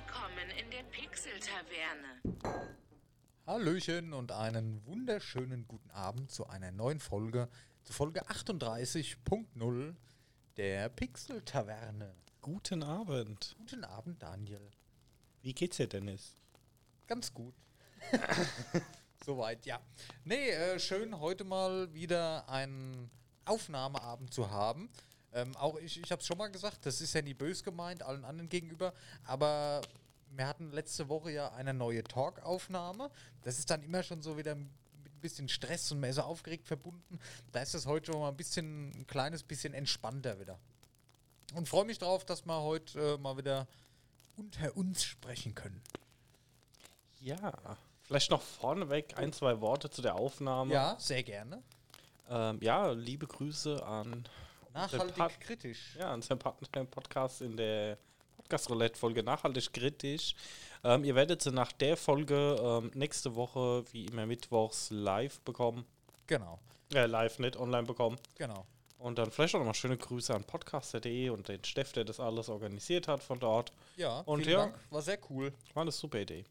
Willkommen in der Pixel-Taverne. Hallöchen und einen wunderschönen guten Abend zu einer neuen Folge, zu Folge 38.0 der Pixel-Taverne. Guten Abend. Guten Abend, Daniel. Wie geht's dir, Dennis? Ganz gut. Soweit, ja. Nee, äh, schön heute mal wieder einen Aufnahmeabend zu haben. Ähm, auch ich, ich habe es schon mal gesagt, das ist ja nie bös gemeint, allen anderen gegenüber, aber wir hatten letzte Woche ja eine neue Talk-Aufnahme. Das ist dann immer schon so wieder mit ein bisschen Stress und mehr so aufgeregt verbunden. Da ist es heute schon mal ein bisschen, ein kleines bisschen entspannter wieder. Und freue mich drauf, dass wir heute äh, mal wieder unter uns sprechen können. Ja. Vielleicht noch vorneweg ein, zwei Worte zu der Aufnahme. Ja, sehr gerne. Ähm, ja, liebe Grüße an Nachhaltig kritisch. ja, im Podcast in der Podcast-Roulette-Folge Nachhaltig kritisch. Ähm, ihr werdet sie nach der Folge ähm, nächste Woche, wie immer mittwochs, live bekommen. Genau, Äh, live, nicht online bekommen. genau. Und dann vielleicht auch nochmal schöne Grüße an podcaster.de und den Steff, der das alles organisiert hat von dort. Ja, Und vielen ja. Dank. War sehr cool. War eine super Idee.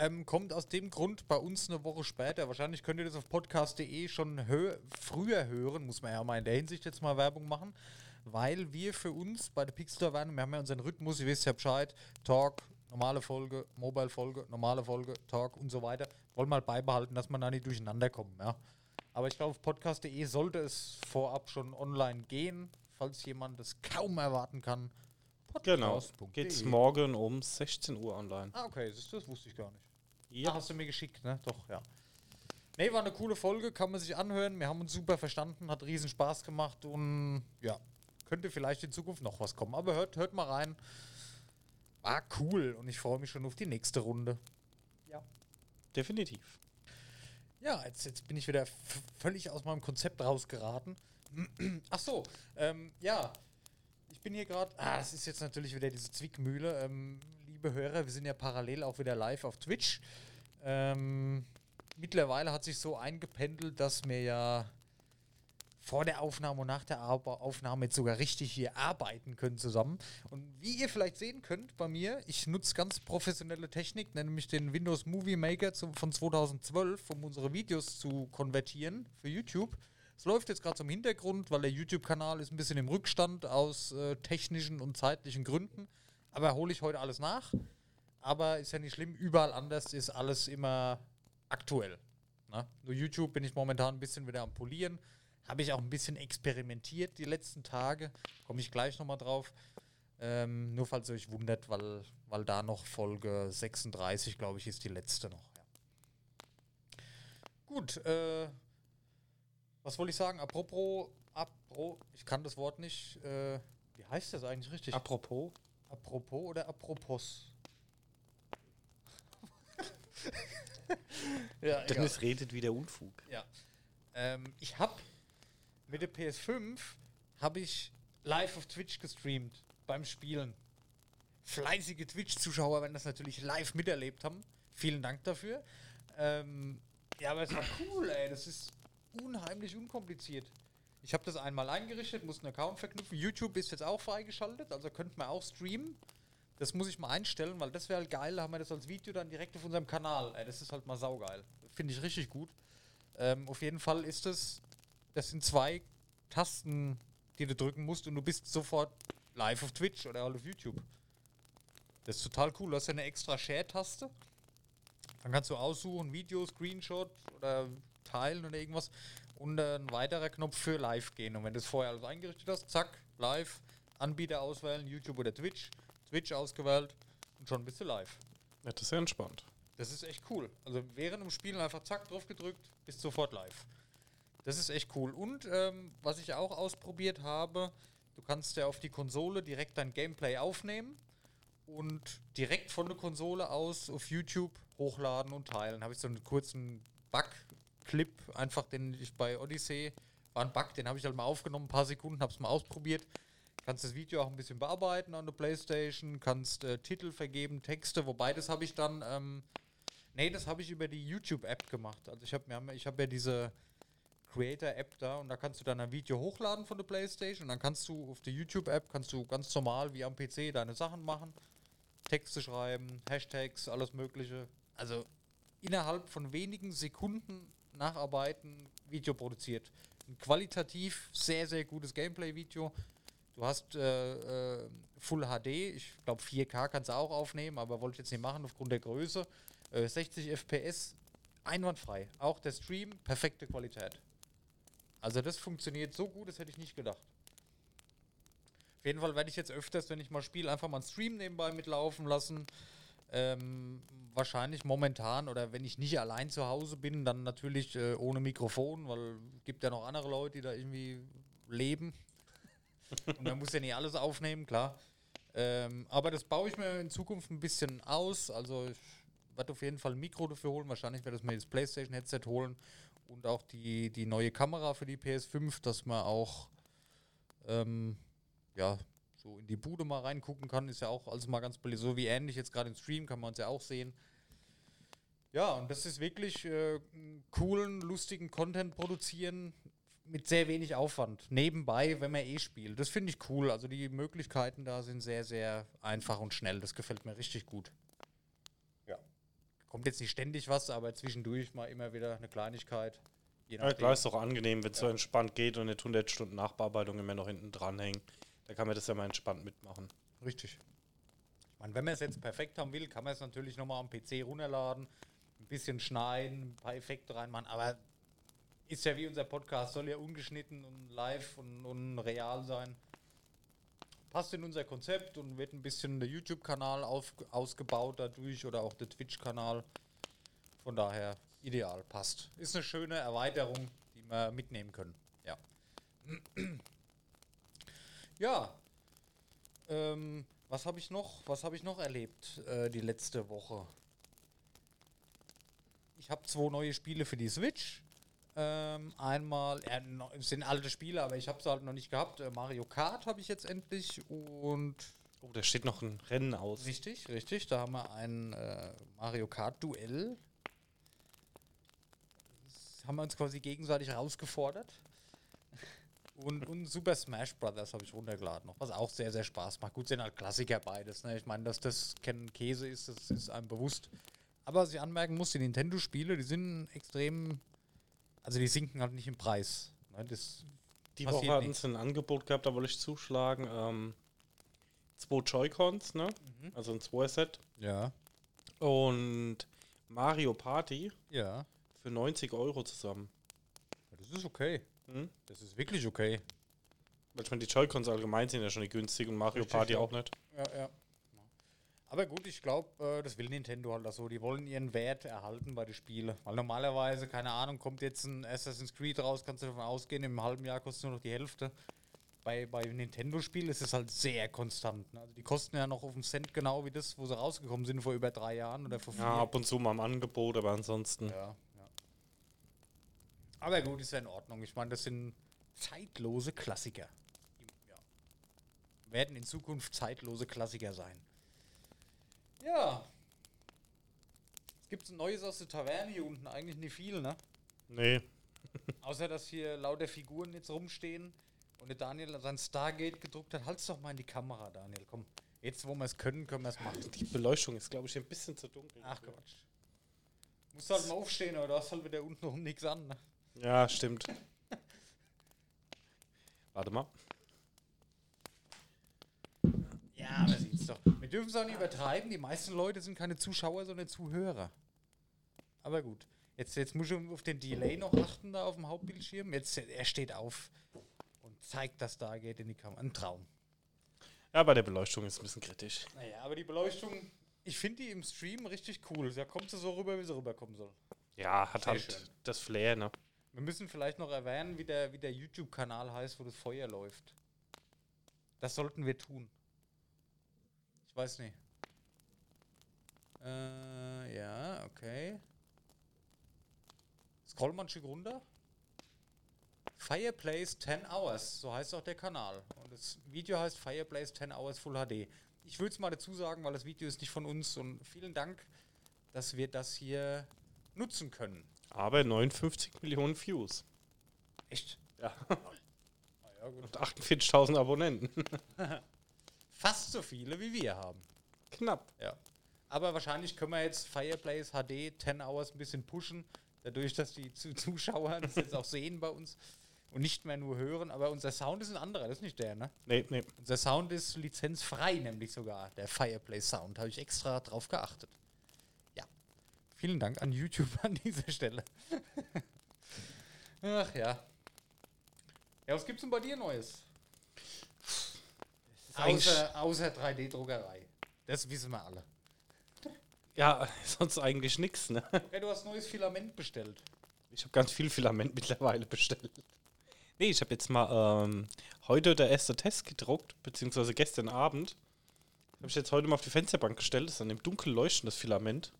Ähm, kommt aus dem Grund bei uns eine Woche später. Wahrscheinlich könnt ihr das auf podcast.de schon hö früher hören, muss man ja mal in der Hinsicht jetzt mal Werbung machen, weil wir für uns bei der Pixel waren, wir haben ja unseren Rhythmus, ihr wisst ja Bescheid, Talk, normale Folge, Mobile-Folge, normale Folge, Talk und so weiter. Wollen mal beibehalten, dass man da nicht durcheinander kommt, ja. Aber ich glaube, auf podcast.de sollte es vorab schon online gehen, falls jemand das kaum erwarten kann. Genau. Podcast.de. Geht's morgen um 16 Uhr online. Ah, okay, das, das wusste ich gar nicht. Ja. Hast du mir geschickt, ne? Doch, ja. Nee, war eine coole Folge, kann man sich anhören. Wir haben uns super verstanden, hat riesen Spaß gemacht und ja, könnte vielleicht in Zukunft noch was kommen. Aber hört, hört mal rein. War cool und ich freue mich schon auf die nächste Runde. Ja. Definitiv. Ja, jetzt, jetzt bin ich wieder völlig aus meinem Konzept rausgeraten. Ach so, ähm, ja. Ich bin hier gerade. Ah, es ist jetzt natürlich wieder diese Zwickmühle. Ähm, liebe Hörer, wir sind ja parallel auch wieder live auf Twitch. Ähm, mittlerweile hat sich so eingependelt, dass wir ja vor der Aufnahme und nach der Aufnahme jetzt sogar richtig hier arbeiten können zusammen. Und wie ihr vielleicht sehen könnt bei mir, ich nutze ganz professionelle Technik, nämlich den Windows Movie Maker zum, von 2012, um unsere Videos zu konvertieren für YouTube. Es läuft jetzt gerade zum Hintergrund, weil der YouTube-Kanal ist ein bisschen im Rückstand aus äh, technischen und zeitlichen Gründen. Aber hole ich heute alles nach. Aber ist ja nicht schlimm, überall anders ist alles immer aktuell. Ne? Nur YouTube bin ich momentan ein bisschen wieder am Polieren. Habe ich auch ein bisschen experimentiert die letzten Tage. Komme ich gleich nochmal drauf. Ähm, nur falls ihr euch wundert, weil, weil da noch Folge 36, glaube ich, ist die letzte noch. Ja. Gut, äh, was wollte ich sagen? Apropos, apro, ich kann das Wort nicht. Äh, wie heißt das eigentlich richtig? Apropos, Apropos oder apropos? ja, egal. Dennis redet wieder Unfug. Ja. Ähm, ich habe mit der PS5 habe ich live auf Twitch gestreamt beim Spielen. Fleißige Twitch-Zuschauer werden das natürlich live miterlebt haben. Vielen Dank dafür. Ähm, ja, aber es war cool, ey. Das ist unheimlich unkompliziert. Ich habe das einmal eingerichtet, muss einen Account verknüpfen. YouTube ist jetzt auch freigeschaltet, also könnte man auch streamen. Das muss ich mal einstellen, weil das wäre halt geil. Haben wir das als Video dann direkt auf unserem Kanal. Ey, das ist halt mal saugeil. Finde ich richtig gut. Ähm, auf jeden Fall ist es, das sind zwei Tasten, die du drücken musst und du bist sofort live auf Twitch oder halt auf YouTube. Das ist total cool. Du hast ja eine extra Share-Taste. Dann kannst du aussuchen, Video, Screenshot oder teilen oder irgendwas. Und ein weiterer Knopf für live gehen. Und wenn du es vorher alles eingerichtet hast, zack, live, Anbieter auswählen, YouTube oder Twitch. Twitch ausgewählt und schon bist du live. Ja, das ist ja entspannt. Das ist echt cool. Also während dem Spielen einfach zack drauf gedrückt, bist sofort live. Das ist echt cool. Und ähm, was ich auch ausprobiert habe, du kannst ja auf die Konsole direkt dein Gameplay aufnehmen und direkt von der Konsole aus auf YouTube hochladen und teilen. Habe ich so einen kurzen Bug-Clip, einfach den ich bei Odyssey, war ein Bug, den habe ich halt mal aufgenommen, ein paar Sekunden, habe es mal ausprobiert. Kannst das Video auch ein bisschen bearbeiten an der Playstation, kannst äh, Titel vergeben, Texte, wobei das habe ich dann, ähm, nee, das habe ich über die YouTube-App gemacht. Also ich habe ich hab ja diese Creator-App da und da kannst du dann ein Video hochladen von der Playstation und dann kannst du auf der YouTube-App, kannst du ganz normal wie am PC deine Sachen machen. Texte schreiben, Hashtags, alles Mögliche. Also innerhalb von wenigen Sekunden nacharbeiten, Video produziert. Ein qualitativ sehr, sehr gutes Gameplay-Video. Du hast äh, äh, Full HD, ich glaube 4K kannst du auch aufnehmen, aber wollte ich jetzt nicht machen aufgrund der Größe. Äh, 60 FPS, einwandfrei. Auch der Stream, perfekte Qualität. Also das funktioniert so gut, das hätte ich nicht gedacht. Auf jeden Fall werde ich jetzt öfters, wenn ich mal spiele, einfach mal einen Stream nebenbei mitlaufen lassen. Ähm, wahrscheinlich momentan oder wenn ich nicht allein zu Hause bin, dann natürlich äh, ohne Mikrofon, weil es gibt ja noch andere Leute, die da irgendwie leben. Und man muss ja nicht alles aufnehmen, klar. Ähm, aber das baue ich mir in Zukunft ein bisschen aus. Also ich werde auf jeden Fall ein Mikro dafür holen. Wahrscheinlich werde ich mir das PlayStation-Headset holen und auch die, die neue Kamera für die PS5, dass man auch ähm, ja, so in die Bude mal reingucken kann. Ist ja auch alles mal ganz billig. So wie ähnlich jetzt gerade im Stream kann man es ja auch sehen. Ja, und das ist wirklich äh, coolen, lustigen Content produzieren mit sehr wenig Aufwand. Nebenbei, wenn man eh spielt. Das finde ich cool. Also die Möglichkeiten da sind sehr, sehr einfach und schnell. Das gefällt mir richtig gut. Ja. Kommt jetzt nicht ständig was, aber zwischendurch mal immer wieder eine Kleinigkeit. Ja, klar, ist doch angenehm, wenn es so entspannt geht und nicht 100 Stunden Nachbearbeitung immer noch hinten dranhängen. Da kann man das ja mal entspannt mitmachen. Richtig. Ich meine, wenn man es jetzt perfekt haben will, kann man es natürlich nochmal am PC runterladen, ein bisschen schneiden, ein paar Effekte reinmachen, aber ist ja wie unser Podcast, soll ja ungeschnitten und live und, und real sein. Passt in unser Konzept und wird ein bisschen der YouTube-Kanal ausgebaut dadurch oder auch der Twitch-Kanal. Von daher ideal, passt. Ist eine schöne Erweiterung, die wir mitnehmen können. Ja. Ja. Ähm, was habe ich noch? Was habe ich noch erlebt äh, die letzte Woche? Ich habe zwei neue Spiele für die Switch. Ähm, einmal, äh, es sind alte Spiele, aber ich habe sie halt noch nicht gehabt. Äh, Mario Kart habe ich jetzt endlich und Oh, da steht noch ein Rennen aus. Richtig, richtig. Da haben wir ein äh, Mario Kart Duell. Das haben wir uns quasi gegenseitig herausgefordert. Und, und Super Smash Brothers habe ich runtergeladen noch, was auch sehr, sehr Spaß macht. Gut, sind halt Klassiker beides. Ne? Ich meine, dass das kein Käse ist, das ist einem bewusst. Aber was ich anmerken muss, die Nintendo-Spiele, die sind extrem. Also die sinken halt nicht im Preis. Ne? Das Die Woche hatten sie ein Angebot gehabt, da wollte ich zuschlagen. Ähm, zwei Joy-Cons, ne? Mhm. Also ein 2-Set. Ja. Und Mario Party Ja. für 90 Euro zusammen. Das ist okay. Hm? Das ist wirklich okay. Weil ich meine, die Joy-Cons allgemein sind ja schon nicht günstig und Mario Richtig, Party ja. auch nicht. Ja, ja. Aber gut, ich glaube, äh, das will Nintendo halt auch so. Die wollen ihren Wert erhalten bei den Spielen. Weil normalerweise, keine Ahnung, kommt jetzt ein Assassin's Creed raus, kannst du davon ausgehen, im halben Jahr kostet nur noch die Hälfte. Bei, bei Nintendo-Spielen ist es halt sehr konstant. Ne? Also die kosten ja noch auf den Cent genau wie das, wo sie rausgekommen sind vor über drei Jahren oder vor vier. Ja, ab und zu mal im Angebot, aber ansonsten. Ja, ja. Aber gut, ist ja in Ordnung. Ich meine, das sind zeitlose Klassiker. Ja. Werden in Zukunft zeitlose Klassiker sein. Ja. Es gibt ein Neues aus der Taverne hier unten. Eigentlich nicht viel, ne? Nee. Außer, dass hier lauter Figuren jetzt rumstehen und der Daniel sein Stargate gedruckt hat. Halt's doch mal in die Kamera, Daniel. Komm. Jetzt, wo wir es können, können wir es machen. Die Beleuchtung ist, glaube ich, ein bisschen zu dunkel. Ach Quatsch. Musst halt mal aufstehen, aber du hast halt wieder unten rum nichts an. Ne? Ja, stimmt. Warte mal. Ja, man sieht's doch. Wir dürfen es auch nicht übertreiben. Die meisten Leute sind keine Zuschauer, sondern Zuhörer. Aber gut. Jetzt, jetzt muss ich auf den Delay noch achten da auf dem Hauptbildschirm. Jetzt, er steht auf und zeigt das da, geht in die Kamera. Ein Traum. Ja, bei der Beleuchtung ist es ein bisschen kritisch. Naja, aber die Beleuchtung, ich finde die im Stream richtig cool. Da kommt sie so rüber, wie sie rüberkommen soll. Ja, hat Sehr halt schön. das Flair, ne? Wir müssen vielleicht noch erwähnen, wie der, wie der YouTube-Kanal heißt, wo das Feuer läuft. Das sollten wir tun. Ich weiß nicht. Äh, ja, okay. Scroll mal ein Stück runter. Fireplace 10 Hours, so heißt auch der Kanal. Und das Video heißt Fireplace 10 Hours Full HD. Ich würde es mal dazu sagen, weil das Video ist nicht von uns. Und vielen Dank, dass wir das hier nutzen können. Aber 59 Millionen Views. Echt? Ja. Ah, ja. Und 48.000 Abonnenten. Fast so viele wie wir haben. knapp. Ja. Aber wahrscheinlich können wir jetzt Fireplace HD 10 Hours ein bisschen pushen, dadurch, dass die Zu- Zuschauer das jetzt auch sehen bei uns und nicht mehr nur hören. Aber unser Sound ist ein anderer, das ist nicht der, ne? Nee, nee. Unser Sound ist lizenzfrei, nämlich sogar. Der Fireplace Sound. Habe ich extra drauf geachtet. Ja. Vielen Dank an YouTube an dieser Stelle. Ach ja. Ja, was gibt's denn bei dir Neues? Außer, außer 3D-Druckerei. Das wissen wir alle. Ja, sonst eigentlich nichts, ne? Okay, du hast neues Filament bestellt. Ich habe ganz viel Filament mittlerweile bestellt. Nee, ich habe jetzt mal ähm, heute der erste Test gedruckt, beziehungsweise gestern Abend. Habe ich jetzt heute mal auf die Fensterbank gestellt. Das ist dann im Dunkeln leuchtendes Filament.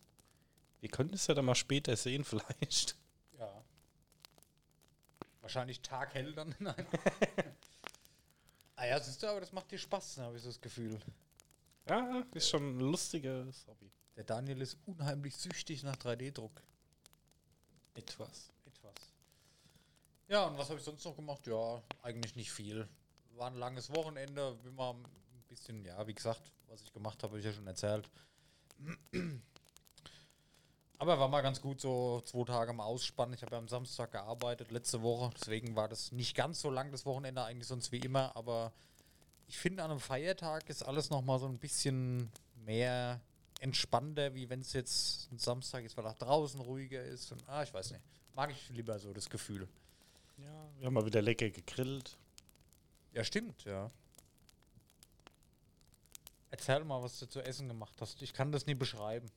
Wir können es ja dann mal später sehen, vielleicht. Ja. Wahrscheinlich taghell dann. Nein. ah ja, siehst du, aber das macht dir Spaß, habe ich so das Gefühl. Ja, ist schon ein lustiges Hobby. Der Daniel ist unheimlich süchtig nach 3D-Druck. Etwas. Etwas. Ja, und was habe ich sonst noch gemacht? Ja, eigentlich nicht viel. War ein langes Wochenende, bin mal ein bisschen, ja, wie gesagt, was ich gemacht habe, habe ich ja schon erzählt. Aber war mal ganz gut, so zwei Tage mal ausspannen. Ich habe ja am Samstag gearbeitet, letzte Woche. Deswegen war das nicht ganz so lang, das Wochenende, eigentlich sonst wie immer. Aber ich finde, an einem Feiertag ist alles nochmal so ein bisschen mehr entspannter, wie wenn es jetzt ein Samstag ist, weil auch draußen ruhiger ist. Und, ah, ich weiß nicht. Mag ich lieber so das Gefühl. Ja, wir haben mal wieder lecker gegrillt. Ja, stimmt, ja. Erzähl mal, was du zu essen gemacht hast. Ich kann das nie beschreiben.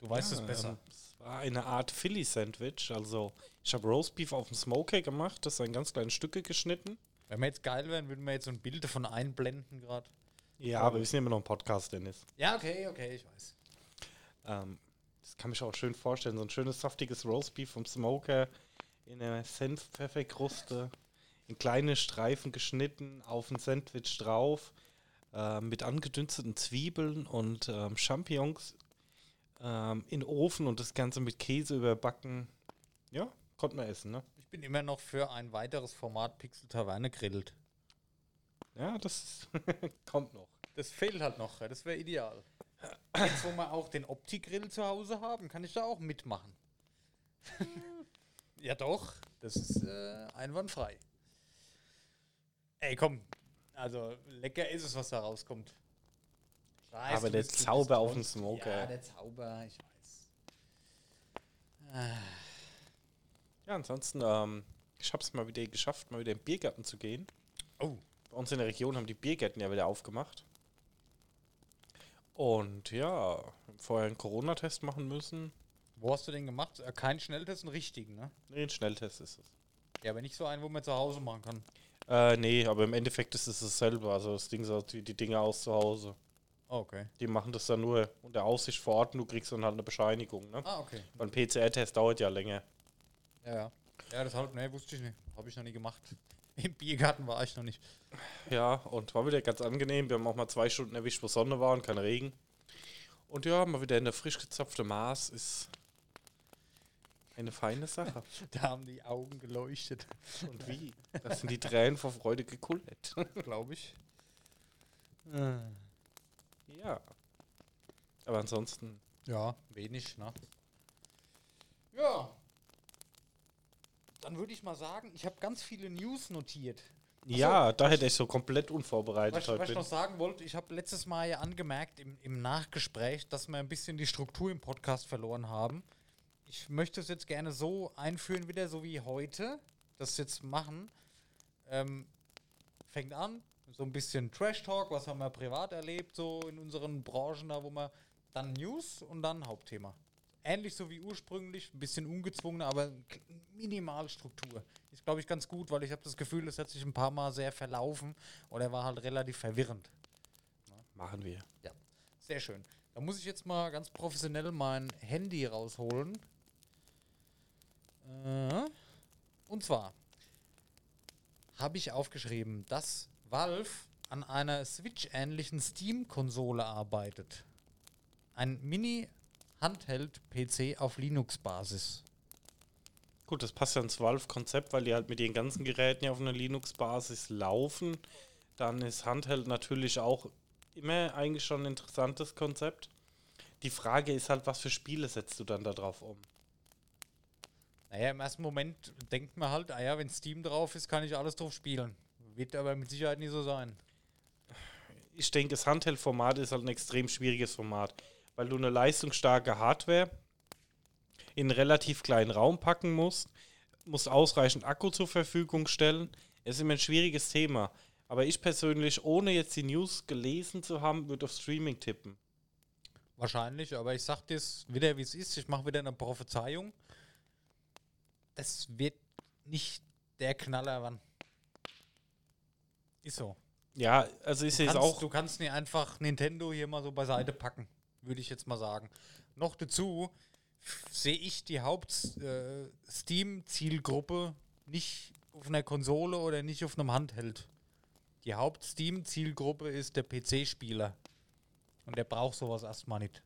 Du weißt ja, es besser. ähm, Es war eine Art Philly-Sandwich. Also, ich habe Roastbeef auf dem Smoker gemacht, das in ganz kleine Stücke geschnitten. Wenn wir jetzt geil wären, würden wir jetzt so ein Bild davon einblenden gerade. Ja, aber wir sind immer noch ein Podcast, Dennis. Ja, okay, okay, ich weiß. Ähm, das kann mich auch schön vorstellen. So ein schönes, saftiges Roastbeef vom Smoker in einer Senf-Pfefferkruste, in kleine Streifen geschnitten, auf ein Sandwich drauf, äh, mit angedünsteten Zwiebeln und ähm, Champignons ähm, in den Ofen und das Ganze mit Käse überbacken. Ja, konnte man essen, ne? Ich bin immer noch für ein weiteres Format Pixel Taverne grillt. Ja, das kommt noch. Das fehlt halt noch, das wäre ideal. Jetzt, wo wir auch den Opti-Grill zu Hause haben, kann ich da auch mitmachen. ja doch, das ist äh, einwandfrei. Ey, komm. Also, lecker ist es, was da rauskommt. Weiß, Aber der bist- Zauber auf dem. Smoker. Ja, der Zauber, ich weiß. Ja, ansonsten, ähm, ich habe es mal wieder geschafft, mal wieder in den Biergarten zu gehen. Oh, Bei uns in der Region haben die Biergärten ja wieder aufgemacht. Und ja, vorher einen Corona-Test machen müssen. wo hast du den gemacht? Äh, Kein Schnelltest, einen richtigen, ne? Nee, ein Schnelltest ist es. Ja, aber nicht so einen, wo man zu Hause machen kann. Äh, nee, aber im Endeffekt ist es dasselbe. Also das Ding sieht wie die Dinge aus zu Hause. Oh, okay. Die machen das dann nur unter Aussicht vor Ort und du kriegst dann halt eine Bescheinigung. Ne? Ah, okay. Weil ein PCR-Test dauert ja länger. Ja, ja. Ja, das halt, ne, wusste ich nicht. Habe ich noch nie gemacht. Im Biergarten war ich noch nicht. Ja, und war wieder ganz angenehm. Wir haben auch mal zwei Stunden erwischt, wo Sonne war und kein Regen. Und ja, mal wieder eine frisch gezapfte Maß ist eine feine Sache. Da haben die Augen geleuchtet, Und wie? Das sind die Tränen vor Freude gekullert. glaube ich. Ja. Aber ansonsten, Ja, wenig, ne? Ja. Dann würde ich mal sagen, ich habe ganz viele News notiert. ja, da hätte ich so komplett unvorbereitet Was, heute was ich noch sagen wollte, ich habe letztes Mal ja angemerkt im, im Nachgespräch, dass wir ein bisschen die Struktur im Podcast verloren haben. Ich möchte es jetzt gerne so einführen, wieder so wie heute, das jetzt machen. Ähm, fängt an, so ein bisschen Trash-Talk, was haben wir privat erlebt, so in unseren Branchen da, wo wir dann News und dann Hauptthema. Ähnlich so wie ursprünglich, ein bisschen ungezwungener, aber k- minimal Struktur. Ist, glaube ich, ganz gut, weil ich habe das Gefühl, es hat sich ein paar Mal sehr verlaufen oder war halt relativ verwirrend. Machen wir. Ja, sehr schön. Da muss ich jetzt mal ganz professionell mein Handy rausholen. Äh, und zwar habe ich aufgeschrieben, dass Valve an einer Switch-ähnlichen Steam-Konsole arbeitet. Ein Mini-Handheld-PC auf Linux-Basis. Gut, das passt ja ins Valve-Konzept, weil die halt mit ihren ganzen Geräten ja auf einer Linux-Basis laufen. Dann ist Handheld natürlich auch immer eigentlich schon ein interessantes Konzept. Die Frage ist halt, was für Spiele setzt du dann da drauf um? Naja, im ersten Moment denkt man halt, ah ja, wenn Steam drauf ist, kann ich alles drauf spielen. Wird aber mit Sicherheit nicht so sein. Ich denke, das Handheld-Format ist halt ein extrem schwieriges Format, weil du eine leistungsstarke Hardware in einen relativ kleinen Raum packen musst, musst ausreichend Akku zur Verfügung stellen. Es ist immer ein schwieriges Thema. Aber ich persönlich, ohne jetzt die News gelesen zu haben, würde auf Streaming tippen. Wahrscheinlich, aber ich sag dir wieder, wie es ist. Ich mache wieder eine Prophezeiung. Das wird nicht der Knaller, wann. Ist so. Ja, also ist kannst, auch. du kannst nicht einfach Nintendo hier mal so beiseite packen, würde ich jetzt mal sagen. Noch dazu sehe ich die Haupt-Steam-Zielgruppe nicht auf einer Konsole oder nicht auf einem Handheld. Die Haupt-Steam-Zielgruppe ist der PC-Spieler. Und der braucht sowas erstmal nicht.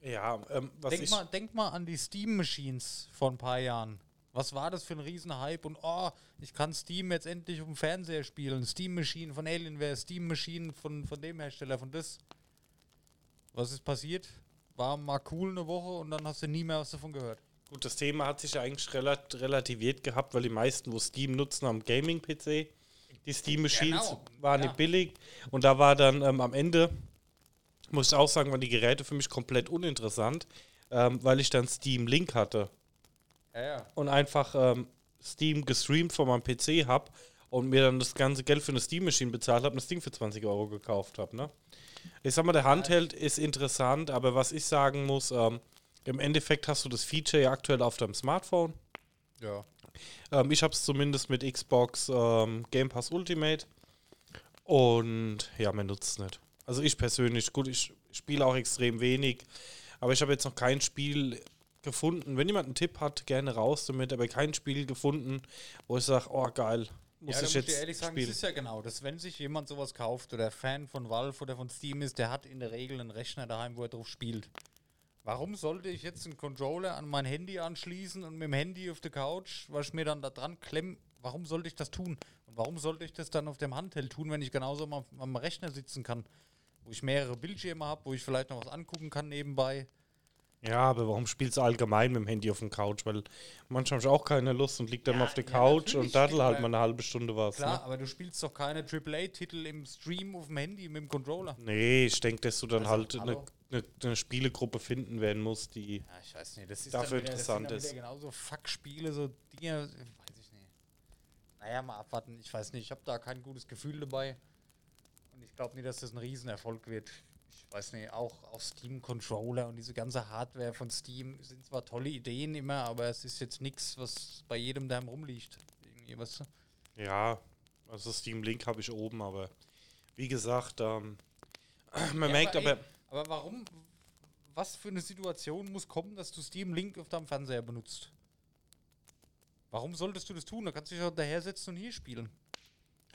Ja, ähm, was Denk ich. mal, denk mal an die Steam-Machines vor ein paar Jahren. Was war das für ein Riesenhype? Und oh, ich kann Steam jetzt endlich auf dem Fernseher spielen. Steam-Machine von Alienware, Steam-Machine von, von dem Hersteller, von das. Was ist passiert? War mal cool eine Woche und dann hast du nie mehr was davon gehört. Gut, das Thema hat sich ja eigentlich relat relativiert gehabt, weil die meisten, wo Steam nutzen, haben Gaming-PC. Die Steam-Machines Genau, waren ja. nicht billig. Und da war dann ähm, am Ende, muss ich auch sagen, waren die Geräte für mich komplett uninteressant, ähm, weil ich dann Steam Link hatte Ja, und einfach ähm, Steam gestreamt von meinem PC habe und mir dann das ganze Geld für eine Steam-Maschine bezahlt habe und das Ding für 20 Euro gekauft habe. Ne? Ich sag mal, der Handheld ist interessant, aber was ich sagen muss, ähm, im Endeffekt hast du das Feature ja aktuell auf deinem Smartphone. Ja. Ähm, ich habe es zumindest mit Xbox ähm, Game Pass Ultimate. Und ja, man nutzt es nicht. Also ich persönlich, gut, ich spiele auch extrem wenig, aber ich habe jetzt noch kein Spiel gefunden. Wenn jemand einen Tipp hat, gerne raus damit, aber kein Spiel gefunden, wo ich sage, oh geil, muss ja, ich muss jetzt ich ehrlich sagen, spielen. es ist ja genau, dass wenn sich jemand sowas kauft oder Fan von Valve oder von Steam ist, der hat in der Regel einen Rechner daheim, wo er drauf spielt. Warum sollte ich jetzt einen Controller an mein Handy anschließen und mit dem Handy auf der Couch, was ich mir dann da dran klemm, warum sollte ich das tun? Und warum sollte ich das dann auf dem Handheld tun, wenn ich genauso am, am Rechner sitzen kann? Wo ich mehrere Bildschirme habe, wo ich vielleicht noch was angucken kann nebenbei. Ja, aber warum spielst du allgemein mit dem Handy auf dem Couch? Weil manchmal habe ich auch keine Lust und lieg dann Ja, mal auf der ja, Couch und daddel halt mal eine halbe Stunde was. Klar, Ne? aber du spielst doch keine AAA-Titel im Stream auf dem Handy mit dem Controller. Nee, ich denke, dass du dann Also, halt eine, eine, eine Spielegruppe finden werden musst, die. Ja, ich weiß nicht, Dafür wieder, interessant ist. genauso Fuck-Spiele, so Dinge, weiß ich nicht. Naja, mal abwarten, ich weiß nicht, ich habe da kein gutes Gefühl dabei. Und ich glaube nicht, dass das ein Riesenerfolg wird. Ich weiß nicht, auch, auch Steam-Controller und diese ganze Hardware von Steam sind zwar tolle Ideen immer, aber es ist jetzt nichts, was bei jedem daheim rumliegt. Irgendwie, weißt du? Ja, also Steam Link habe ich oben, aber wie gesagt, ähm, man Ja, merkt aber, ey, aber warum, was für eine Situation muss kommen, dass du Steam Link auf deinem Fernseher benutzt? Warum solltest du das tun? Da kannst du dich auch daher setzen und hier spielen.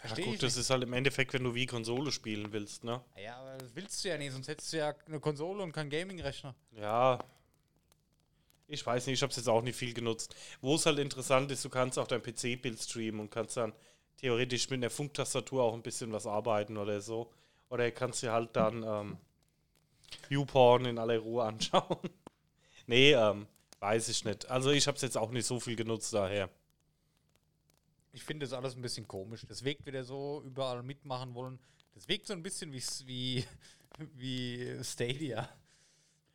Ja, Versteh ich gut, das ist halt im Endeffekt, wenn du wie Konsole spielen willst, ne? Ja, aber das willst du ja nicht, sonst hättest du ja eine Konsole und keinen Gaming-Rechner. Ja. Ich weiß nicht, ich habe es jetzt auch nicht viel genutzt. Wo es halt interessant ist, du kannst auch dein PC-Bild streamen und kannst dann theoretisch mit einer Funktastatur auch ein bisschen was arbeiten oder so. Oder du kannst dir halt dann ähm, YouPorn in aller Ruhe anschauen. nee, ähm, weiß ich nicht. Also ich habe es jetzt auch nicht so viel genutzt daher. Ich finde das alles ein bisschen komisch. Das wirkt wieder so, überall mitmachen wollen. Das wirkt so ein bisschen wie, wie, wie Stadia.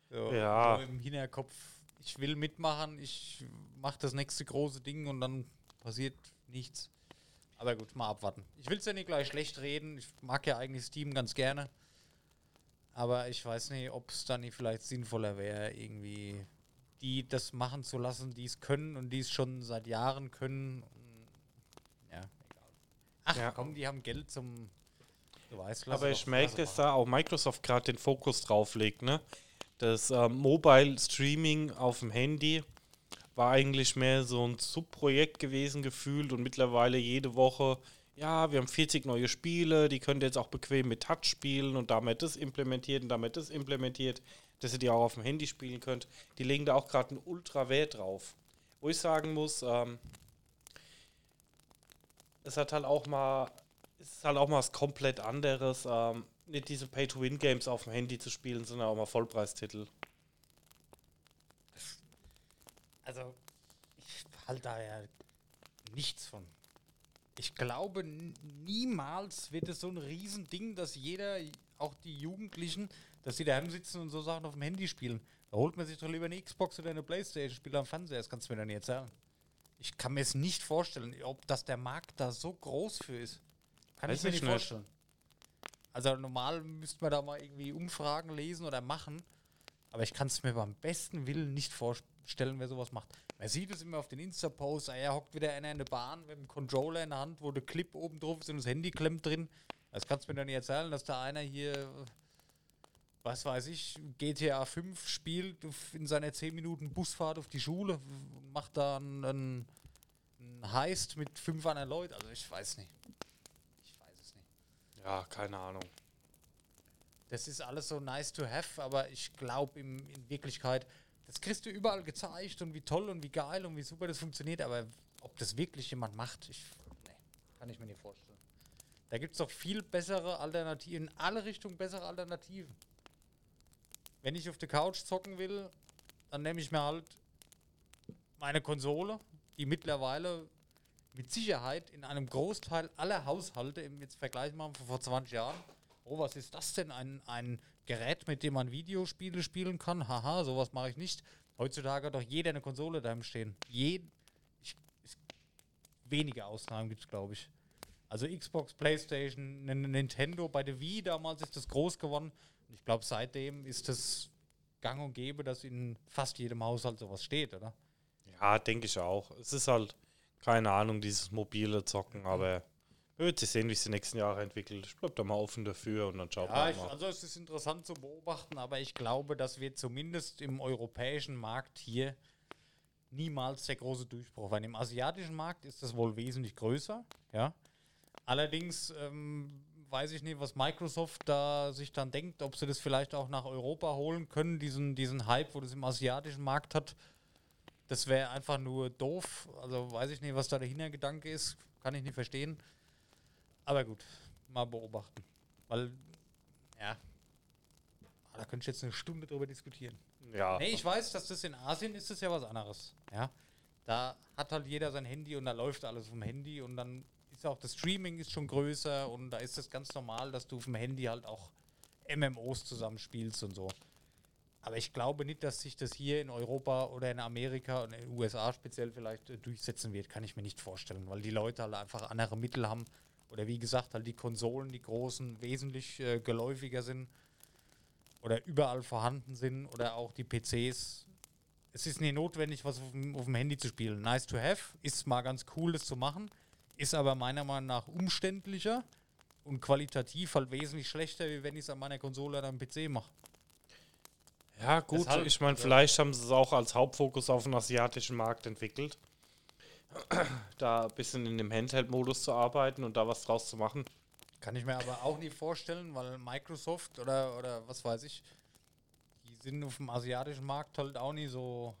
So, Ja. Im Hinterkopf, ich will mitmachen, ich mache das nächste große Ding und dann passiert nichts. Aber gut, mal abwarten. Ich will es ja nicht gleich schlecht reden. Ich mag ja eigentlich Steam ganz gerne. Aber ich weiß nicht, ob es dann nicht vielleicht sinnvoller wäre, irgendwie die das machen zu lassen, die es können und die es schon seit Jahren können. Ach Ja. komm, die haben Geld zum. Lass Aber ich merke, dass da auch Microsoft gerade den Fokus drauf legt. Ne? Das ähm, Mobile Streaming auf dem Handy war eigentlich mehr so ein Subprojekt gewesen gefühlt und mittlerweile jede Woche, ja, wir haben 40 neue Spiele, die könnt ihr jetzt auch bequem mit Touch spielen und damit das implementiert und damit das implementiert, dass ihr die auch auf dem Handy spielen könnt. Die legen da auch gerade einen Ultra-Wert drauf. Wo ich sagen muss, ähm, es hat halt auch mal, es ist halt auch mal was komplett anderes. Ähm, nicht diese Pay-to-Win-Games auf dem Handy zu spielen, sondern auch mal Vollpreistitel. Also, ich halte da ja nichts von. Ich glaube, niemals wird es so ein Riesending, dass jeder, auch die Jugendlichen, dass sie daheim sitzen und so Sachen auf dem Handy spielen. Da holt man sich doch lieber eine Xbox oder eine Playstation, spielt am Fernseher, das kannst du mir doch nicht erzählen. Ich kann mir es nicht vorstellen, ob das der Markt da so groß für ist. Kann Weiß ich mir ich nicht nicht. vorstellen. Also normal müsste man da mal irgendwie Umfragen lesen oder machen. Aber ich kann es mir beim besten Willen nicht vorstellen, wer sowas macht. Man sieht es immer auf den Insta-Posts, ah, er hockt wieder einer in der Bahn mit dem Controller in der Hand, wo der Clip oben drauf ist und das Handy klemmt drin. Das kannst du mir doch nicht erzählen, dass da einer hier, was weiß ich, GTA 5 spielt in seiner 10 Minuten Busfahrt auf die Schule macht da einen, einen, einen Heist mit fünf anderen Leuten. Also ich weiß nicht. Ich weiß es nicht. Ja, keine Ahnung. Das ist alles so nice to have, aber ich glaube in Wirklichkeit, das kriegst du überall gezeigt und wie toll und wie geil und wie super das funktioniert, aber ob das wirklich jemand macht, ich, nee, kann ich mir nicht vorstellen. Da gibt es doch viel bessere Alternativen, in alle Richtungen bessere Alternativen. Wenn ich auf der Couch zocken will, dann nehme ich mir halt meine Konsole, die mittlerweile mit Sicherheit in einem Großteil aller Haushalte, im jetzt Vergleich machen von vor 20 Jahren, oh, was ist das denn? Ein, ein Gerät, mit dem man Videospiele spielen kann? Haha, sowas mache ich nicht. Heutzutage hat doch jeder eine Konsole daheim stehen. Je, ich, es, wenige Ausnahmen gibt es, glaube ich. Also Xbox, Playstation, Nintendo, bei der Wii damals ist das groß geworden. Ich glaube, seitdem ist das gang und gäbe, dass in fast jedem Haushalt sowas steht, oder? Ja, denke ich auch. Es ist halt, keine Ahnung, dieses mobile Zocken, aber wir werden sehen, wie es die nächsten Jahre entwickelt. Ich bleib da mal offen dafür und dann schaut Ja, ich, mal. also es ist interessant zu beobachten, aber ich glaube, dass wir zumindest im europäischen Markt hier niemals der große Durchbruch werden. Im asiatischen Markt ist das wohl wesentlich größer, ja. Allerdings ähm, weiß ich nicht, was Microsoft da sich dann denkt, ob sie das vielleicht auch nach Europa holen können, diesen, diesen Hype, wo das im asiatischen Markt hat. Das wäre einfach nur doof. Also weiß ich nicht, was da der Hintergedanke ist. Kann ich nicht verstehen. Aber gut, mal beobachten. Weil, ja, da könnte ich jetzt eine Stunde drüber diskutieren. Ja, Nee, ich weiß, dass das in Asien ist das ja was anderes. Ja. Da hat halt jeder sein Handy und da läuft alles vom Handy und dann auch das Streaming ist schon größer und da ist es ganz normal, dass du auf dem Handy halt auch MMOs zusammenspielst und so. Aber ich glaube nicht, dass sich das hier in Europa oder in Amerika und in den USA speziell vielleicht äh, durchsetzen wird. Kann ich mir nicht vorstellen, weil die Leute halt einfach andere Mittel haben. Oder wie gesagt, halt die Konsolen, die großen, wesentlich äh, geläufiger sind oder überall vorhanden sind oder auch die PCs. Es ist nicht notwendig, was auf dem, auf dem Handy zu spielen. Nice to have, ist mal ganz cool, das zu machen, ist aber meiner Meinung nach umständlicher und qualitativ halt wesentlich schlechter, wie wenn ich es an meiner Konsole oder am PC mache. ja gut. Deshalb- ich meine, vielleicht haben sie es auch als Hauptfokus auf den asiatischen Markt entwickelt. da ein bisschen in dem Handheld-Modus zu arbeiten und da was draus zu machen. Kann ich mir aber auch nie vorstellen, weil Microsoft oder, oder was weiß ich, die sind auf dem asiatischen Markt halt auch nie so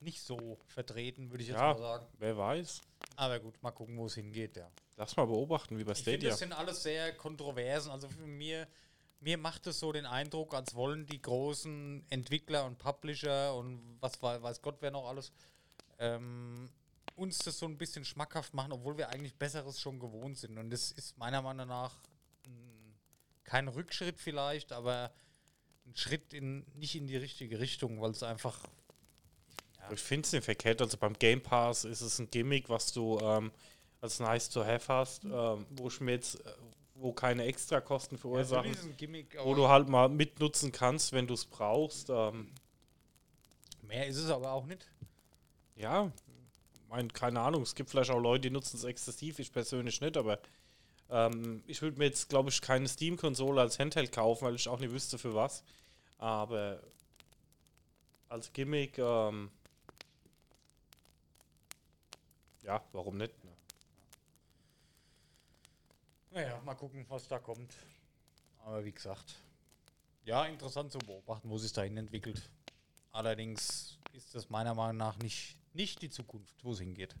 nicht so vertreten, würde ich jetzt Ja. mal sagen. Wer weiß. Aber gut, mal gucken, wo es hingeht, ja. Lass mal beobachten, wie bei Ich finde, Stadia. das sind alles sehr Kontroversen. Also für mir, mir macht es so den Eindruck, als wollen die großen Entwickler und Publisher und was wei- weiß Gott wer noch alles, ähm, uns das so ein bisschen schmackhaft machen, obwohl wir eigentlich Besseres schon gewohnt sind. Und das ist meiner Meinung nach mh, kein Rückschritt vielleicht, aber ein Schritt in, nicht in die richtige Richtung, weil es einfach Ich finde es nicht verkehrt. Also beim Game Pass ist es ein Gimmick, was du ähm, als nice to have hast, ähm, wo ich mir jetzt, äh, wo keine Extrakosten verursachen, ein Gimmick, wo du halt mal mitnutzen kannst, wenn du es brauchst. Ähm, mehr ist es aber auch nicht. ja, mein, keine Ahnung, es gibt vielleicht auch Leute, die nutzen es exzessiv, ich persönlich nicht, aber ähm, ich würde mir jetzt, glaube ich, keine Steam-Konsole als Handheld kaufen, weil ich auch nicht wüsste für was. Aber als Gimmick, ähm, ja, warum nicht? Ne? Naja, mal gucken, was da kommt. Aber wie gesagt, ja, interessant zu beobachten, wo sich dahin entwickelt. Allerdings ist das meiner Meinung nach nicht, nicht die Zukunft, wo es hingeht.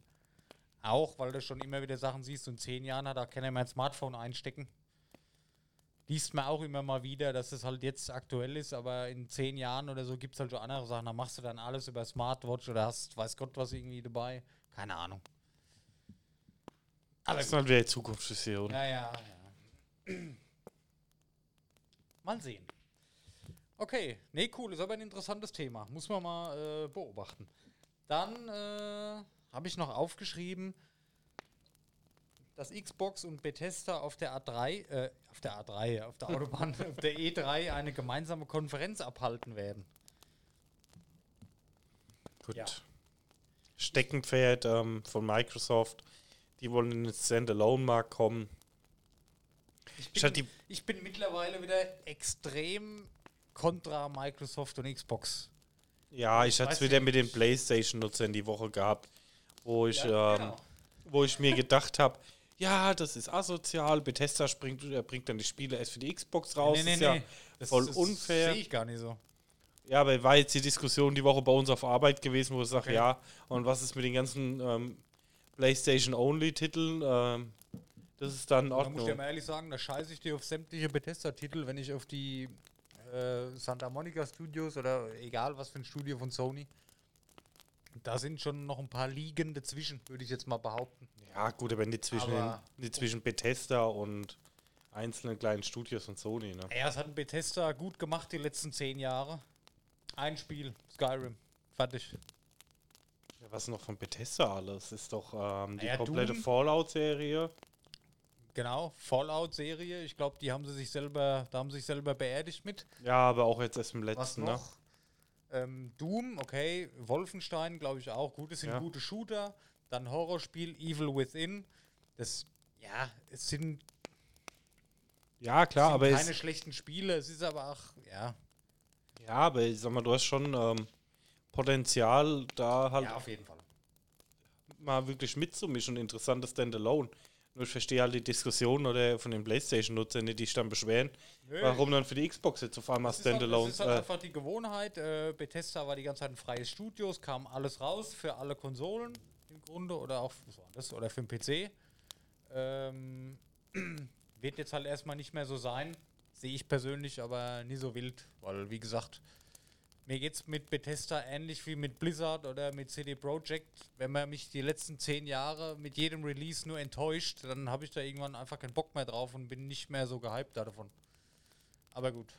Auch, weil du schon immer wieder Sachen siehst, und in zehn Jahren hat auch keiner mehr ein Smartphone einstecken. liest man auch immer mal wieder, dass es halt jetzt aktuell ist, aber in zehn Jahren oder so gibt es halt so andere Sachen. Da machst du dann alles über Smartwatch oder hast, weiß Gott, was irgendwie dabei. Keine Ahnung. Aber das ist halt wieder Zukunftsvision. Ja, ja, ja. Mal sehen. Okay, nee, cool, ist aber ein interessantes Thema. Muss man mal äh, beobachten. Dann äh, habe ich noch aufgeschrieben, dass Xbox und Bethesda auf der A3, äh, auf der A3, auf der Autobahn, auf der E3 eine gemeinsame Konferenz abhalten werden. Gut. Ja. Steckenpferd ähm, von Microsoft. Die wollen in den Standalone-Markt kommen. Ich Statt bin, ich bin mittlerweile wieder extrem kontra Microsoft und Xbox. Ja, ich Ich hatte es wieder mit den PlayStation-Nutzern die Woche gehabt, wo ich, Ja, ähm, genau. wo ich mir gedacht habe, ja, das ist asozial. Bethesda springt, äh, bringt dann die Spiele erst für die Xbox raus. nee, nee, ist ja nee. Das, voll das unfair. Sehe ich gar nicht so. Ja, aber war jetzt die Diskussion die Woche bei uns auf Arbeit gewesen, wo ich sage, Okay. ja, und was ist mit den ganzen ähm, PlayStation-Only-Titeln? Ähm, das ist dann in Da muss ich dir Ordnung. mal ehrlich sagen, da scheiße ich dir auf sämtliche Bethesda-Titel, wenn ich auf die äh, Santa Monica Studios oder egal was für ein Studio von Sony. Da sind schon noch ein paar Ligen dazwischen, würde ich jetzt mal behaupten. Ja, gut, aber nicht zwischen, den, Aber- nicht zwischen Bethesda und einzelnen kleinen Studios von Sony. Ne? Ja, es hat ein Bethesda gut gemacht die letzten zehn Jahre. Ein Spiel, Skyrim. Fertig. Was noch von Bethesda alles? Ist doch ähm, die Ja, komplette. Fallout-Serie. Genau, Fallout-Serie. Ich glaube, die haben sie sich selber, da haben sie sich selber beerdigt mit. Ja, aber auch jetzt erst im letzten. Ne? Ähm, Doom, okay. Wolfenstein, glaube ich auch. Gut, es sind Ja. gute Shooter. Dann Horrorspiel, Evil Within. Das, ja, es sind, Ja, klar, sind aber keine es, schlechten Spiele. Es ist aber auch, ja, ja, aber ich sag mal, du hast schon ähm, Potenzial, da halt ja, auf jeden Fall. mal wirklich mitzumischen. Interessantes Standalone. Nur ich verstehe halt die Diskussion oder von den Playstation-Nutzern, die sich dann beschweren, Nö, warum dann für die Xbox jetzt auf einmal halt, das Standalone. ist halt äh, einfach die Gewohnheit. Äh, Bethesda war die ganze Zeit ein freies Studio, es kam alles raus für alle Konsolen im Grunde oder auch was war das, oder für den PC. Ähm, wird jetzt halt erstmal nicht mehr so sein. Sehe ich persönlich aber nie so wild, weil wie gesagt, mir geht es mit Bethesda ähnlich wie mit Blizzard oder mit CD Projekt. Wenn man mich die letzten zehn Jahre mit jedem Release nur enttäuscht, dann habe ich da irgendwann einfach keinen Bock mehr drauf und bin nicht mehr so gehypt davon. Aber gut.